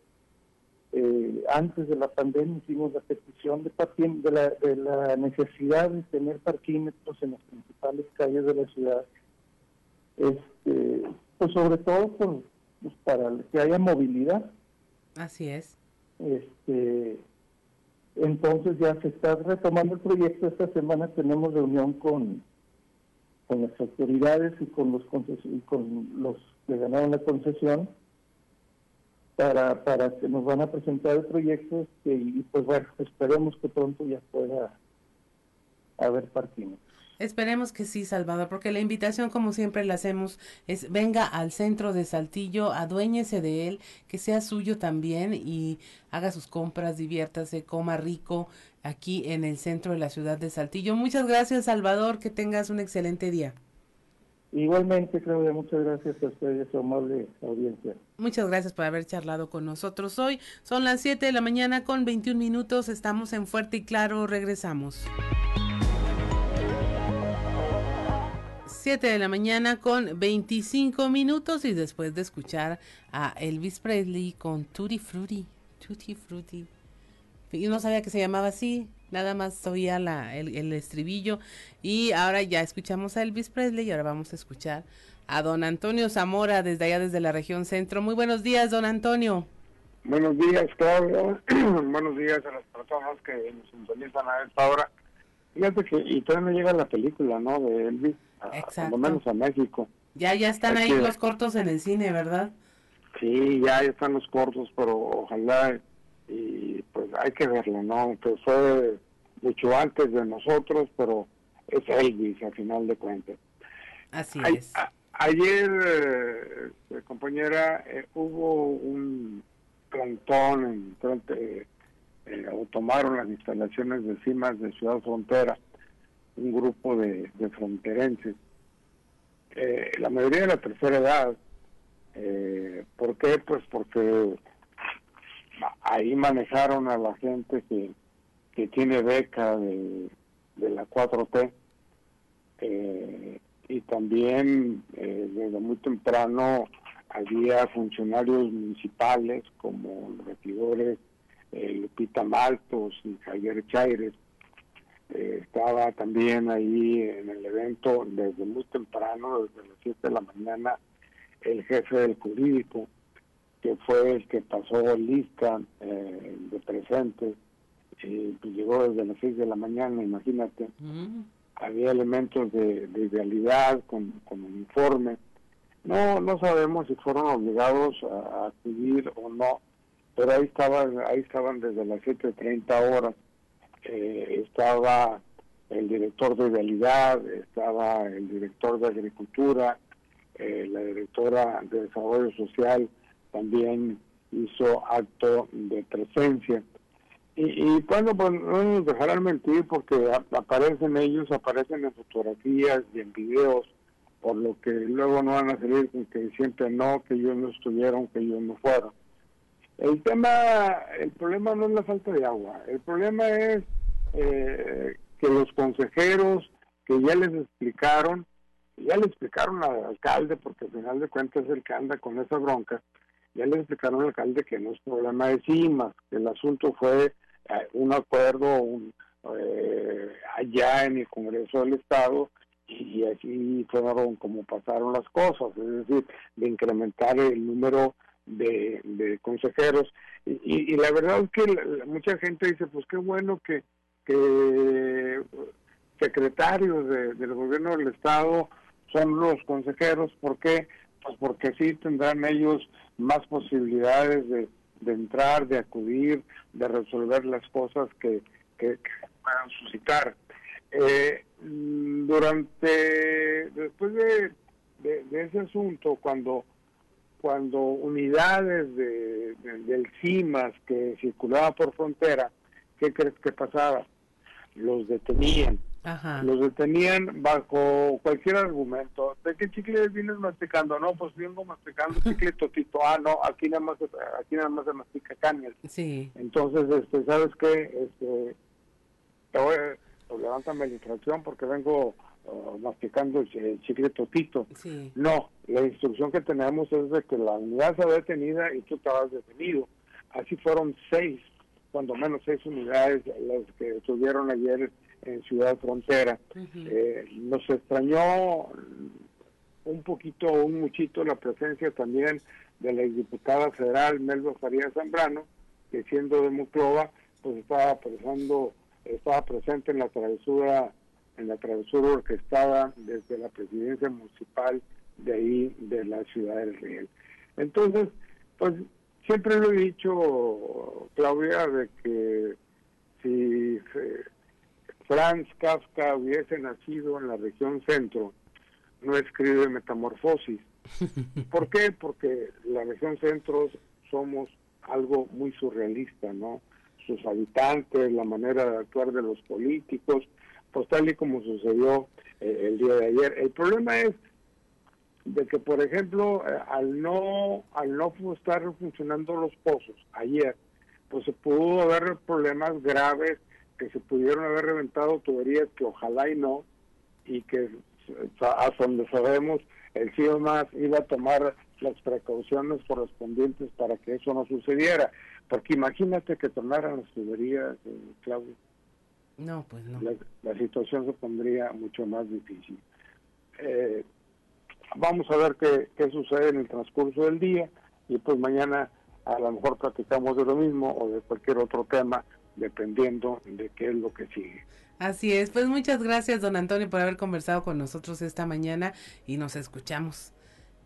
Eh, antes de la pandemia hicimos la petición de, de, la, de la necesidad de tener parquímetros en las principales calles de la ciudad, este, pues sobre todo pues para que haya movilidad. Así es. Este, entonces ya se está retomando el proyecto. Esta semana tenemos reunión con con las autoridades y con los y con los que ganaron la concesión para, para que nos van a presentar el proyecto este, y pues bueno, esperemos que pronto ya pueda haber partimos. Esperemos que sí, Salvador, porque la invitación, como siempre la hacemos, es venga al centro de Saltillo, aduéñese de él, que sea suyo también y haga sus compras, diviértase, coma rico aquí en el centro de la ciudad de Saltillo. Muchas gracias, Salvador, que tengas un excelente día. Igualmente, Claudia, muchas gracias a ustedes, su amable audiencia. Muchas gracias por haber charlado con nosotros hoy. Son las 7 de la mañana con 21 minutos. Estamos en Fuerte y Claro. Regresamos. 7 de la mañana con 25 minutos y después de escuchar a Elvis Presley con Tutti Frutti, Tutti Frutti. Yo no sabía que se llamaba así, nada más oía la, el, el estribillo y ahora ya escuchamos a Elvis Presley y ahora vamos a escuchar a don Antonio Zamora desde allá, desde la región centro. Muy buenos días, don Antonio. Buenos días, Claudia. <clears throat> buenos días a las personas que nos sintonizan a esta hora. Fíjate que, y todavía no llega la película, ¿no? De Elvis, a, lo menos a México. Ya, ya están ahí los cortos en el cine, ¿verdad? Sí, ya están los cortos, pero ojalá, y pues hay que verlo, ¿no? Que fue mucho antes de nosotros, pero es Elvis, al final de cuentas. Así es. ayer, eh, compañera, eh, hubo un plantón en frente eh, o tomaron las instalaciones de CIMAS de Ciudad Frontera, un grupo de, fronterenses, eh, la mayoría de la tercera edad. Eh, ¿Por qué? Pues porque ahí manejaron a la gente que, que tiene beca de, de la 4T eh, y también desde muy temprano había funcionarios municipales como los regidores eh, Lupita Maltos y Javier Chaires. Eh, estaba también ahí en el evento desde muy temprano, desde las 7 de la mañana, el jefe del jurídico, que fue el que pasó lista eh, de presentes, y pues llegó desde las 6 de la mañana, imagínate. Mm. Había elementos de, de idealidad con, con informe. No, no sabemos si fueron obligados a acudir o no pero ahí estaban, ahí estaban desde las 7.30 horas. Eh, estaba el director de realidad, estaba el director de agricultura, eh, la directora de desarrollo social también hizo acto de presencia. Y, cuando pues no nos dejarán mentir porque aparecen ellos, aparecen en fotografías y en videos, por lo que luego no van a salir con que siempre no, que ellos no estuvieron, que ellos no fueron. El tema, el problema no es la falta de agua, el problema es eh, que los consejeros que ya les explicaron, ya le explicaron al alcalde, porque al final de cuentas es el que anda con esa bronca, ya le explicaron al alcalde que no es problema de CIMAS, el asunto fue eh, un acuerdo eh, allá en el Congreso del Estado y así fueron como pasaron las cosas, es decir, de incrementar el número de, consejeros. Y, la verdad es que mucha gente dice, pues qué bueno que, que secretarios del gobierno del Estado son los consejeros. ¿Por qué? Pues porque sí tendrán ellos más posibilidades de, entrar, de acudir, de resolver las cosas que, que, puedan suscitar. Eh, durante, después de, de, ese asunto, cuando cuando unidades de, del CIMAS que circulaban por frontera, ¿qué crees que pasaba? Los detenían. Los detenían bajo cualquier argumento. ¿De qué chicle vienes masticando? No, pues vengo masticando <laughs> chicle totito. Ah, no, aquí nada más, aquí nada más se mastica cañas. Sí. Entonces, este, ¿sabes qué? Este, te voy, pues, levántame la infracción porque vengo masticando el, chicle totito. No, la instrucción que tenemos es de que la unidad se detenida y tú estabas detenido. Así fueron seis, cuando menos seis unidades las que estuvieron ayer en Ciudad Frontera. Eh, nos extrañó un poquito, un muchito la presencia también de la diputada federal Melba Farías Zambrano, que siendo de Muclova, pues estaba presando, estaba presente en la travesura en la travesura orquestada desde la presidencia municipal de ahí, de la ciudad del Riel. Entonces, pues siempre lo he dicho, Claudia, de que si Franz Kafka hubiese nacido en la región centro, no escribe Metamorfosis. <laughs> ¿Por qué? Porque la región centro somos algo muy surrealista, ¿no? Sus habitantes, la manera de actuar de los políticos, pues tal y como sucedió eh, el día de ayer. El problema es de que, por ejemplo, eh, al no al no estar funcionando los pozos ayer, pues se pudo haber problemas graves que se pudieron haber reventado tuberías que ojalá y no, y que hasta donde sabemos el más iba a tomar las precauciones correspondientes para que eso no sucediera. Porque imagínate que tornaran las tuberías, eh, Claudio. No, pues no. La, situación se pondría mucho más difícil. Eh, vamos a ver qué, qué sucede en el transcurso del día y pues mañana a lo mejor platicamos de lo mismo o de cualquier otro tema dependiendo de qué es lo que sigue. Así es, pues muchas gracias don Antonio por haber conversado con nosotros esta mañana y nos escuchamos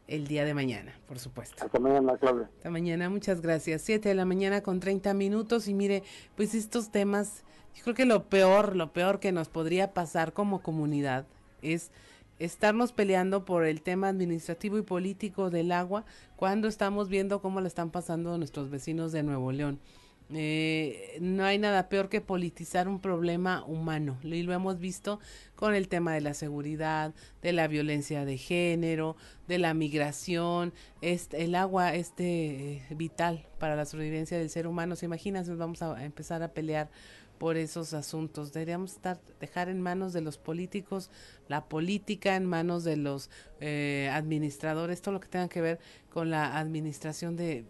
el día de mañana, por supuesto. Hasta mañana, Claudia. Hasta mañana, muchas gracias. Siete de la mañana con 30 minutos y mire, pues estos temas, yo creo que lo peor, lo peor que nos podría pasar como comunidad es estarnos peleando por el tema administrativo y político del agua cuando estamos viendo cómo le están pasando nuestros vecinos de Nuevo León. Eh, no hay nada peor que politizar un problema humano. Y lo hemos visto con el tema de la seguridad, de la violencia de género, de la migración. Este, el agua este eh, vital para la sobrevivencia del ser humano. ¿Se imaginan? Nos vamos a empezar a pelear por esos asuntos. Deberíamos estar, dejar en manos de los políticos la política, en manos de los eh, administradores, todo lo que tenga que ver con la administración de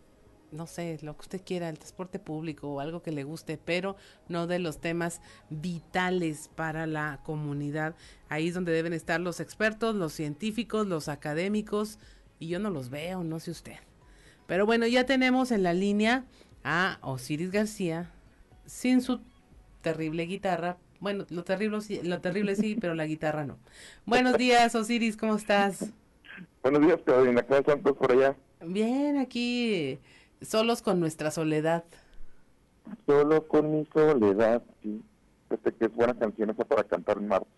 no sé, lo que usted quiera, el transporte público o algo que le guste, pero no de los temas vitales para la comunidad. Ahí es donde deben estar los expertos, los científicos, los académicos, y yo no los veo, no sé usted. Pero bueno, ya tenemos en la línea a Osiris García, sin su terrible guitarra. Bueno, lo terrible, lo terrible sí, pero la guitarra no. Buenos días, Osiris, ¿cómo estás? Buenos días, Claudina, ¿cómo están todos por allá? Bien, aquí Solos con nuestra soledad. Solo con mi soledad, sí. Este que es buena canción esa para cantar en Marte.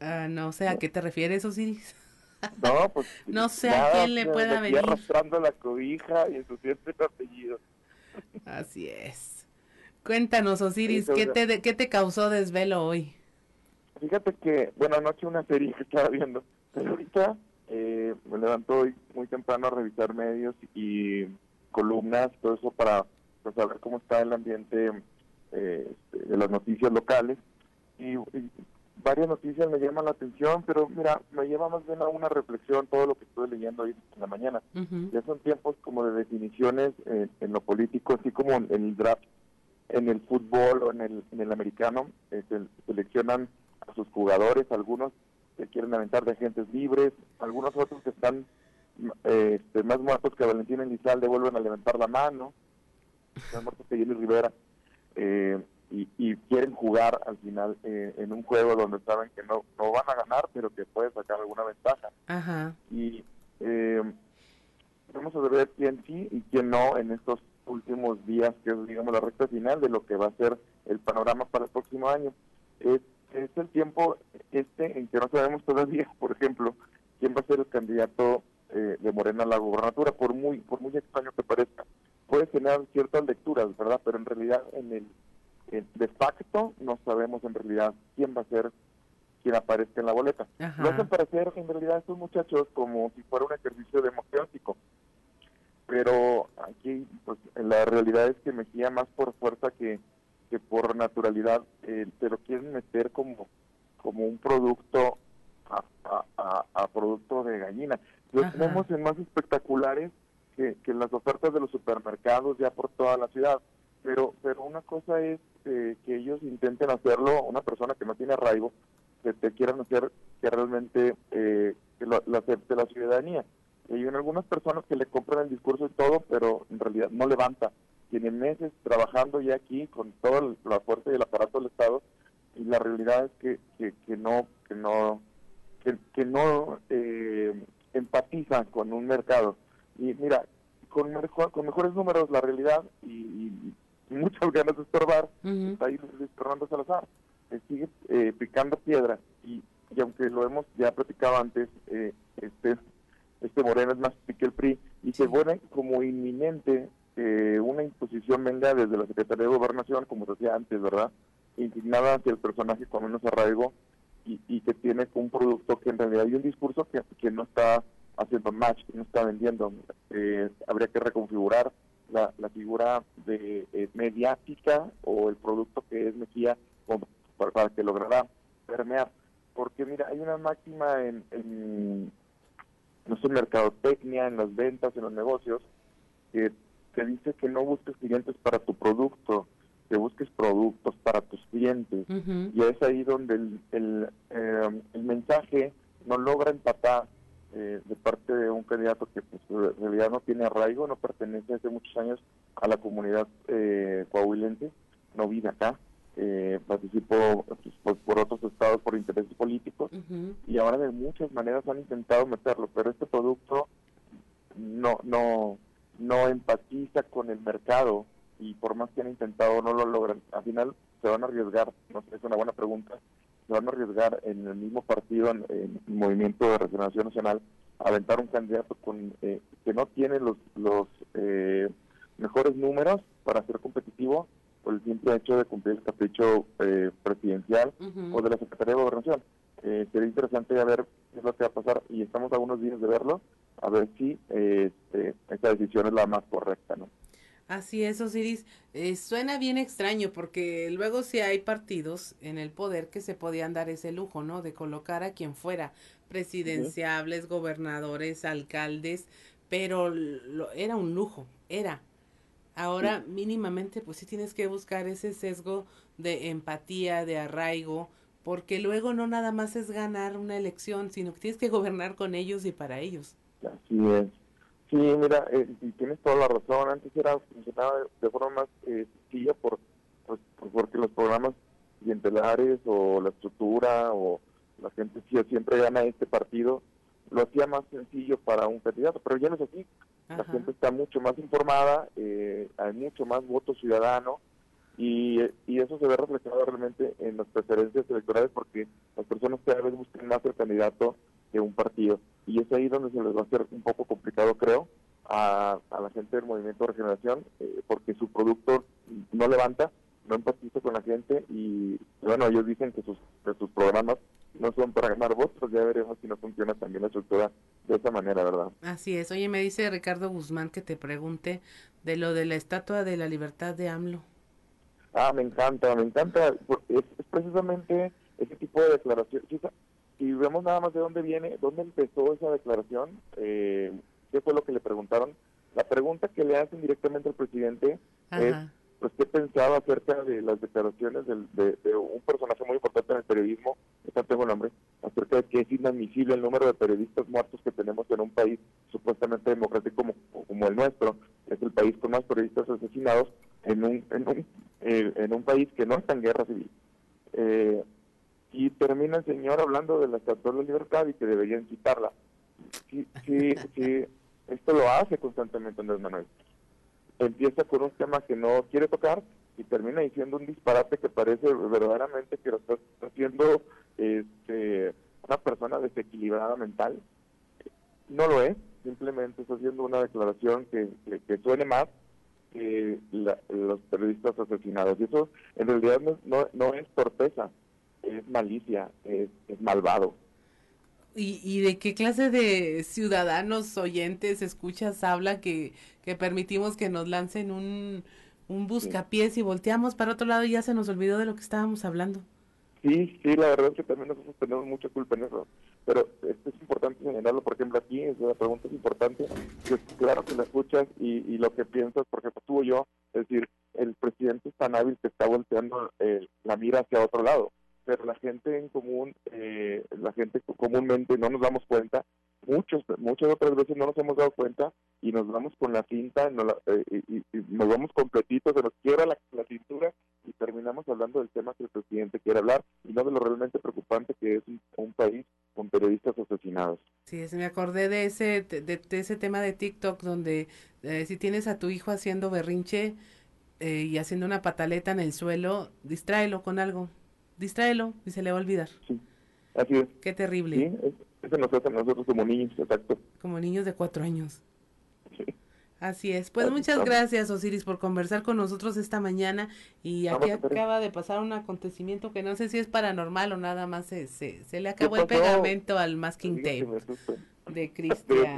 Ah, no sé a qué te refieres, Osiris. No, pues. <laughs> no sé a quién le pueda venir. arrastrando la cobija y ensuciando el apellido. Así es. Cuéntanos, Osiris, ¿qué, te, ¿qué te causó desvelo hoy? Fíjate que, bueno, anoche una serie que estaba viendo, pero ahorita eh, me levanto hoy muy temprano a revisar medios y columnas, todo eso para pues, saber cómo está el ambiente eh, este, de las noticias locales. Y, varias noticias me llaman la atención, pero mira, me lleva más bien a una reflexión todo lo que estoy leyendo hoy en la mañana. Ya son tiempos como de definiciones en lo político, así como en el draft, en el fútbol o en el, en el americano, eh, seleccionan a sus jugadores, algunos que quieren aventar de agentes libres, algunos otros que están este, más muertos que Valentín Elizalde vuelven a levantar la mano, más muertos que Jenny Rivera, eh, y, quieren jugar al final eh, en un juego donde saben que no, no van a ganar, pero que puede sacar alguna ventaja. Y eh, vamos a ver quién sí y quién no en estos últimos días, que es, digamos, la recta final de lo que va a ser el panorama para el próximo año. Es, es el tiempo este en que no sabemos todavía, <laughs> por ejemplo, quién va a ser el candidato eh, de Morena a la gobernatura, por muy por muy extraño que parezca. Puede tener ciertas lecturas, ¿verdad? Pero en realidad, en el de facto, no sabemos en realidad quién va a ser quien aparezca en la boleta. Lo hacen parecer en realidad estos muchachos como si fuera un ejercicio democrático. Pero aquí, pues, la realidad es que me guía más por fuerza que, que por naturalidad, eh, pero quieren meter como, como un producto a, a producto de gallina. Los tenemos en más espectaculares que, que las ofertas de los supermercados ya por toda la ciudad. Pero, pero una cosa es eh, que ellos intenten hacerlo, una persona que no tiene arraigo, que te quieran hacer que realmente eh, que lo, acepte la ciudadanía. Y hay algunas personas que le compran el discurso y todo, pero en realidad no levanta. Tienen meses trabajando ya aquí con toda la fuerza y el aparato del Estado y la realidad es que, que, que no que no que, que no eh, empatiza con un mercado. Y mira, con, con mejores números la realidad y, muchas ganas de estorbar, está ahí Luis Fernando Salazar, que sigue eh, picando piedra y, y, aunque lo hemos ya platicado antes, eh, este este Moreno es más que el PRI y se pone como inminente que una imposición venga desde la Secretaría de Gobernación, como decía antes, ¿verdad? Indignada hacia el personaje con menos arraigo y, y que tiene un producto que en realidad hay un discurso que, que no está haciendo match, que no está vendiendo. Eh, habría que reconfigurar la, la figura de eh, mediática o el producto que es Mejía para, para, que lograra permear. Porque mira, hay una máxima en, en no sé, mercadotecnia, en las ventas, en los negocios, que te dice que no busques clientes para tu producto, que busques productos para tus clientes. Y es ahí donde el, el, eh, el mensaje no logra empatar eh, de parte de un candidato que pues, en realidad no tiene arraigo, no pertenece hace muchos años a la comunidad eh, coahuilense, no vive acá, eh, participó pues, por otros estados por intereses políticos y ahora de muchas maneras han intentado meterlo, pero este producto no no no empatiza con el mercado y por más que han intentado no lo logran. Al final se van a arriesgar, no sé, es una buena pregunta, se van a arriesgar en el mismo partido, en, el Movimiento de Regeneración Nacional, a aventar un candidato con eh, que no tiene los, los eh, mejores números para ser competitivo por el simple hecho de cumplir el capricho eh, presidencial o de la Secretaría de Gobernación. Eh, sería interesante a ver qué es lo que va a pasar y estamos a unos días de verlo, a ver si este, esta decisión es la más correcta, ¿no? Así es, Osiris. Eh, suena bien extraño porque luego sí hay partidos en el poder que se podían dar ese lujo, ¿no? De colocar a quien fuera, presidenciables, gobernadores, alcaldes, pero lo, era un lujo, era. Ahora mínimamente pues sí tienes que buscar ese sesgo de empatía, de arraigo, porque luego no nada más es ganar una elección, sino que tienes que gobernar con ellos y para ellos. Así es. Sí, mira, eh, tienes toda la razón. Antes era funcionaba de forma más eh, sencilla por, pues, porque los programas clientelares o la estructura o la gente siempre gana este partido, lo hacía más sencillo para un candidato, pero ya no es así. La gente está mucho más informada, eh, hay mucho más voto ciudadano y, y eso se ve reflejado realmente en las preferencias electorales porque las personas cada vez buscan más el candidato que un partido. Y es ahí donde se les va a hacer un poco complicado, creo, a, la gente del Movimiento de Regeneración, eh, porque su producto no levanta, no empatiza con la gente y, bueno, ellos dicen que sus, sus programas no son para ganar votos, ya veremos si no funciona también la estructura de esa manera, ¿verdad? Así es. Oye, me dice Ricardo Guzmán que te pregunte de lo de la Estatua de la Libertad de AMLO. Ah, me encanta, me encanta. Es, precisamente ese tipo de declaración si vemos nada más de dónde viene, dónde empezó esa declaración, eh, qué fue lo que le preguntaron, la pregunta que le hacen directamente al presidente es, pues, ¿qué pensaba acerca de las declaraciones de, un personaje muy importante en el periodismo, no tengo el nombre, acerca de que es inadmisible el número de periodistas muertos que tenemos en un país supuestamente democrático como, el nuestro, es el país con más periodistas asesinados en un, en un, eh, en un país que no está en guerra civil. Eh, y termina el señor hablando de la Estatua de la Libertad y que deberían quitarla. Sí, sí, sí, esto lo hace constantemente Andrés Manuel. Empieza con un tema que no quiere tocar y termina diciendo un disparate que parece verdaderamente que lo está haciendo este, una persona desequilibrada mental. No lo es, simplemente está haciendo una declaración que, que, suene más que los periodistas asesinados. Y eso en realidad no, no, no es torpeza, es malicia, es, malvado. ¿Y, ¿Y, de qué clase de ciudadanos oyentes, escuchas, habla que, que permitimos que nos lancen un, un buscapiés y volteamos para otro lado y ya se nos olvidó de lo que estábamos hablando? Sí, sí, la verdad es que también nosotros tenemos mucha culpa en eso. Pero esto es importante señalarlo, por ejemplo, aquí la pregunta es importante, que claro que la escuchas y, y lo que piensas, por ejemplo, tú o yo, es decir, el presidente es tan hábil que está volteando eh, la mira hacia otro lado pero la gente en común, eh, la gente comúnmente no nos damos cuenta, muchos, muchas otras veces no nos hemos dado cuenta y nos vamos con la cinta, eh, y, nos vamos completitos, se nos quiebra la, cintura y terminamos hablando del tema que el presidente quiere hablar y no de lo realmente preocupante que es un, país con periodistas asesinados. Sí, me acordé de ese, de, ese tema de TikTok donde eh, si tienes a tu hijo haciendo berrinche eh, y haciendo una pataleta en el suelo, distráelo con algo, distráelo y se le va a olvidar. Sí, así es. Qué terrible. Sí, eso nos hace nosotros como niños, exacto. Como niños de cuatro años. Sí. Así es. Pues muchas gracias, Osiris, por conversar con nosotros esta mañana. Y aquí acaba de pasar un acontecimiento que no sé si es paranormal o nada más se, se, le acabó el pegamento al masking tape de <laughs> Cristian.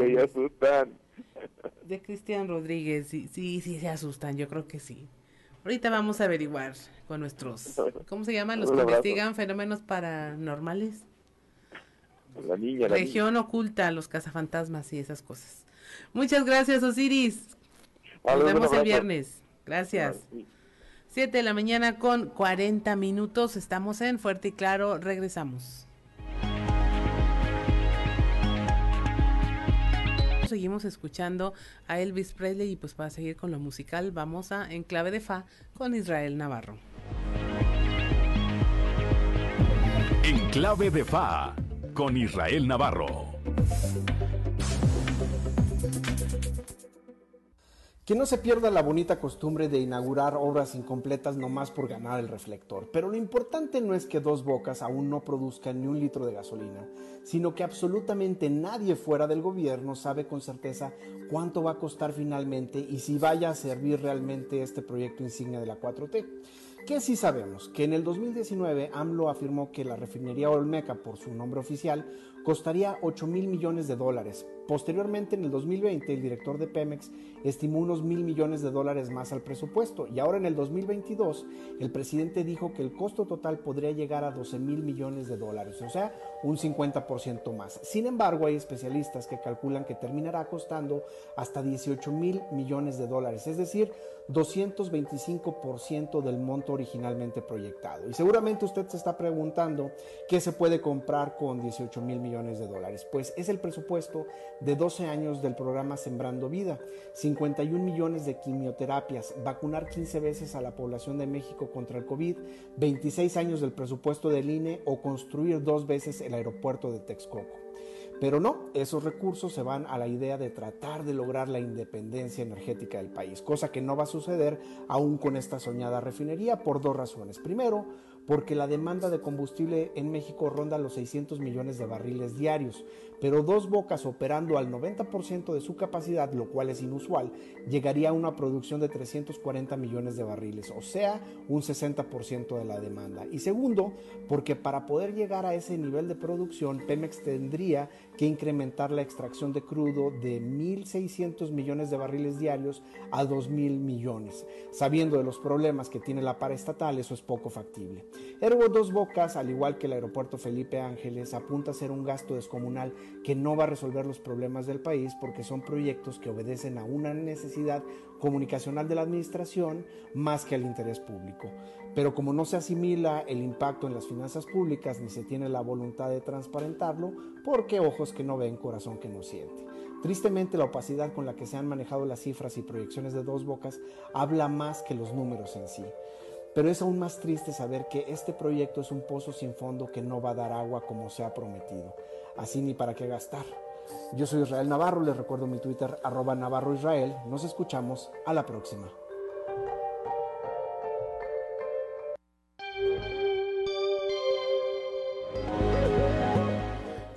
De Cristian Rodríguez. Sí, sí, sí, se asustan. Yo creo que sí. Ahorita vamos a averiguar con nuestros, <laughs> ¿cómo se llaman? Los que investigan fenómenos paranormales. La niña, Región oculta, los cazafantasmas y esas cosas. Muchas gracias, Osiris. Nos vemos el viernes. Gracias. Siete de la mañana con 40 minutos. Estamos en Fuerte y Claro. Regresamos. Seguimos escuchando a Elvis Presley y pues para seguir con lo musical vamos a Enclave de Fa con Israel Navarro. Enclave de Fa con Israel Navarro. Que no se pierda la bonita costumbre de inaugurar obras incompletas nomás por ganar el reflector. Pero lo importante no es que Dos Bocas aún no produzcan ni un litro de gasolina, sino que absolutamente nadie fuera del gobierno sabe con certeza cuánto va a costar finalmente y si vaya a servir realmente este proyecto insignia de la 4T. Que sí sabemos que en el 2019 AMLO afirmó que la refinería Olmeca, por su nombre oficial, costaría 8 mil millones de dólares. Posteriormente, en el 2020, el director de Pemex estimó unos mil millones de dólares más al presupuesto y ahora en el 2022 el presidente dijo que el costo total podría llegar a 12 mil millones de dólares, o sea, un 50% más. Sin embargo, hay especialistas que calculan que terminará costando hasta 18 mil millones de dólares, es decir, 225% del monto originalmente proyectado. Y seguramente usted se está preguntando qué se puede comprar con 18 mil millones de dólares. Pues es el presupuesto de 12 años del programa Sembrando Vida, 51 millones de quimioterapias, vacunar 15 veces a la población de México contra el COVID, 26 años del presupuesto del INE o construir dos veces el aeropuerto de Texcoco. Pero no, esos recursos se van a la idea de tratar de lograr la independencia energética del país, cosa que no va a suceder aún con esta soñada refinería por dos razones. Primero, porque la demanda de combustible en México ronda los 600 millones de barriles diarios, pero dos bocas operando al 90% de su capacidad, lo cual es inusual, llegaría a una producción de 340 millones de barriles, o sea, un 60% de la demanda. Y segundo, porque para poder llegar a ese nivel de producción, Pemex tendría que incrementar la extracción de crudo de 1.600 millones de barriles diarios a 2.000 millones. Sabiendo de los problemas que tiene la paraestatal, eso es poco factible. Ergo Dos Bocas, al igual que el aeropuerto Felipe Ángeles, apunta a ser un gasto descomunal que no va a resolver los problemas del país porque son proyectos que obedecen a una necesidad comunicacional de la administración más que al interés público. Pero como no se asimila el impacto en las finanzas públicas ni se tiene la voluntad de transparentarlo, porque ojos que no ven, corazón que no siente. Tristemente la opacidad con la que se han manejado las cifras y proyecciones de dos bocas habla más que los números en sí. Pero es aún más triste saber que este proyecto es un pozo sin fondo que no va a dar agua como se ha prometido. Así ni para qué gastar. Yo soy Israel Navarro, les recuerdo mi Twitter arroba Navarro Israel. Nos escuchamos a la próxima.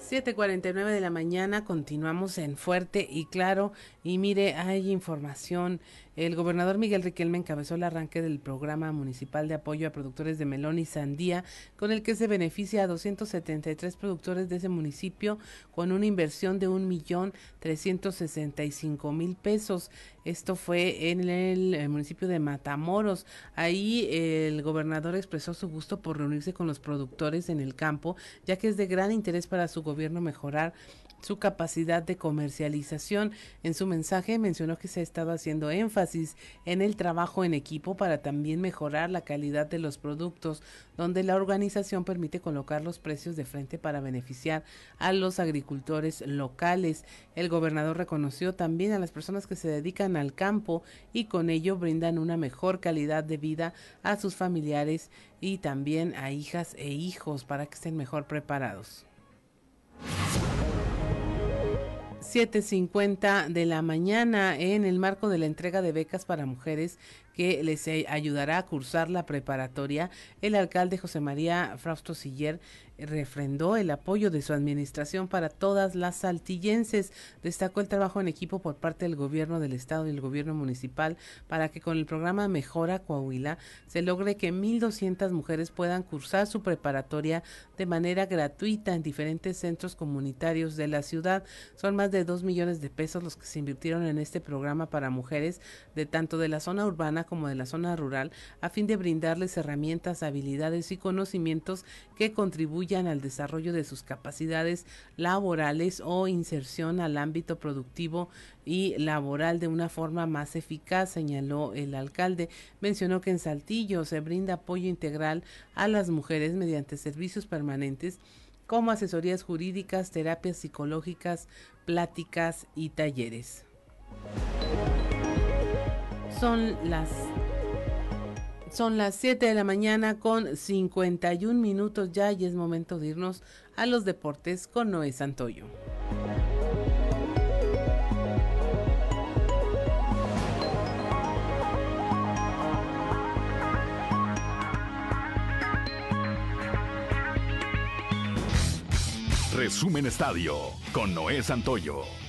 7:49 de la mañana, continuamos en Fuerte y Claro. Y mire, hay información el gobernador Miguel Riquelme encabezó el arranque del programa municipal de apoyo a productores de melón y sandía, con el que se beneficia a 273 productores de ese municipio con una inversión de un millón trescientos sesenta y cinco mil pesos. Esto fue en el, el municipio de Matamoros. Ahí el gobernador expresó su gusto por reunirse con los productores en el campo, ya que es de gran interés para su gobierno mejorar su capacidad de comercialización. En su mensaje mencionó que se ha estado haciendo énfasis en el trabajo en equipo para también mejorar la calidad de los productos, donde la organización permite colocar los precios de frente para beneficiar a los agricultores locales. El gobernador reconoció también a las personas que se dedican al campo y con ello brindan una mejor calidad de vida a sus familiares y también a hijas e hijos para que estén mejor preparados. 7.50 de la mañana en el marco de la entrega de becas para mujeres que les ayudará a cursar la preparatoria. El alcalde José María Frausto Siller refrendó el apoyo de su administración para todas las saltillenses. Destacó el trabajo en equipo por parte del gobierno del estado y el gobierno municipal para que con el programa Mejora Coahuila se logre que 1.200 mujeres puedan cursar su preparatoria de manera gratuita en diferentes centros comunitarios de la ciudad. Son más de 2 millones de pesos los que se invirtieron en este programa para mujeres de tanto de la zona urbana como de la zona rural a fin de brindarles herramientas, habilidades y conocimientos que al desarrollo de sus capacidades laborales o inserción al ámbito productivo y laboral de una forma más eficaz, señaló el alcalde. Mencionó que en Saltillo se brinda apoyo integral a las mujeres mediante servicios permanentes como asesorías jurídicas, terapias psicológicas, pláticas y talleres. Son las son las 7 de la mañana con 51 minutos ya y es momento de irnos a los deportes con Noé Santoyo. Resumen Estadio con Noé Santoyo.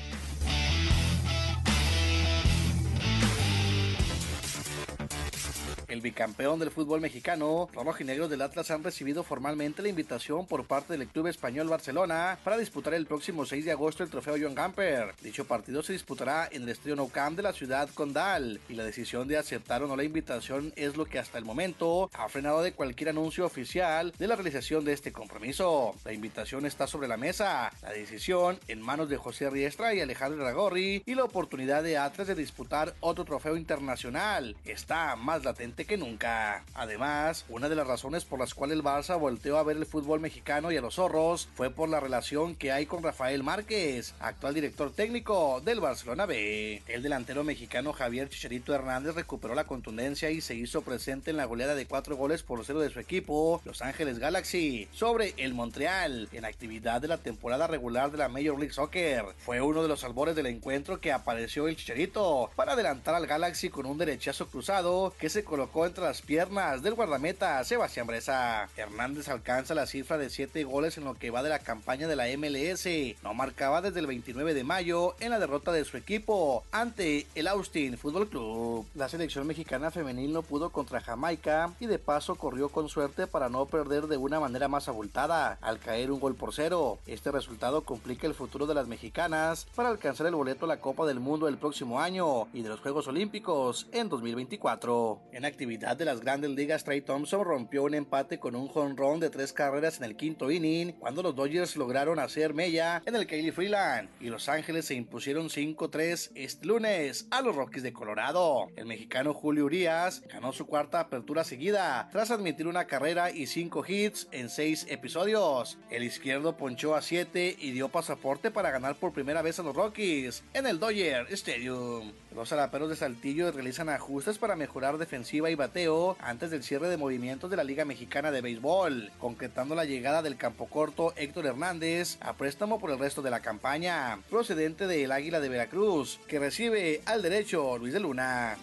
El bicampeón del fútbol mexicano, los rojinegros del Atlas han recibido formalmente la invitación por parte del club español Barcelona para disputar el próximo 6 de agosto el trofeo John Gamper. Dicho partido se disputará en el Estadio Nou Camp de la ciudad condal y la decisión de aceptar o no la invitación es lo que hasta el momento ha frenado de cualquier anuncio oficial de la realización de este compromiso. La invitación está sobre la mesa, la decisión en manos de José Riestra y Alejandro Ragorri y la oportunidad de Atlas de disputar otro trofeo internacional está más latente que nunca. Además, una de las razones por las cuales el Barça volteó a ver el fútbol mexicano y a los zorros fue por la relación que hay con Rafael Márquez, actual director técnico del Barcelona B. El delantero mexicano Javier Chicharito Hernández recuperó la contundencia y se hizo presente en la goleada de cuatro goles por cero de su equipo, Los Ángeles Galaxy, sobre el Montreal, en actividad de la temporada regular de la Major League Soccer. Fue uno de los albores del encuentro que apareció el Chicharito para adelantar al Galaxy con un derechazo cruzado que se colocó entre las piernas del guardameta Sebastián Bresa. Hernández alcanza la cifra de 7 goles en lo que va de la campaña de la MLS. No marcaba desde el 29 de mayo en la derrota de su equipo ante el Austin Fútbol Club. La selección mexicana femenil no pudo contra Jamaica y de paso corrió con suerte para no perder de una manera más abultada al caer un gol por cero. Este resultado complica el futuro de las mexicanas para alcanzar el boleto a la Copa del Mundo el próximo año y de los Juegos Olímpicos en 2024. En actividad de las grandes ligas, Trey Thompson rompió un empate con un run de tres carreras en el quinto inning cuando los Dodgers lograron hacer mella en el Kelly Freeland y Los Ángeles se impusieron 5-3 este lunes a los Rockies de Colorado. El mexicano Julio Urias ganó su cuarta apertura seguida tras admitir una carrera y cinco hits en seis episodios. El izquierdo ponchó a 7 y dio pasaporte para ganar por primera vez a los Rockies en el Dodger Stadium. Los araperos de Saltillo realizan ajustes para mejorar defensiva y bateo antes del cierre de movimientos de la Liga Mexicana de Béisbol, concretando la llegada del campo corto Héctor Hernández a préstamo por el resto de la campaña, procedente del Águila de Veracruz, que recibe al derecho Luis de Luna.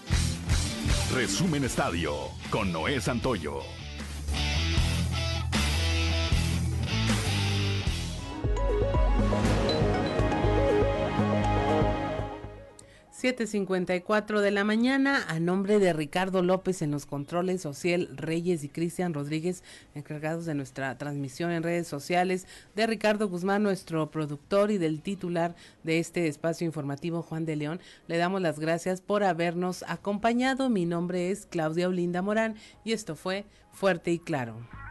Resumen Estadio con Noé Santoyo. 7.54 de la mañana, a nombre de Ricardo López en los controles, Ociel Reyes y Cristian Rodríguez, encargados de nuestra transmisión en redes sociales, de Ricardo Guzmán, nuestro productor, y del titular de este espacio informativo, Juan de León, le damos las gracias por habernos acompañado. Mi nombre es Claudia Olinda Morán y esto fue Fuerte y Claro.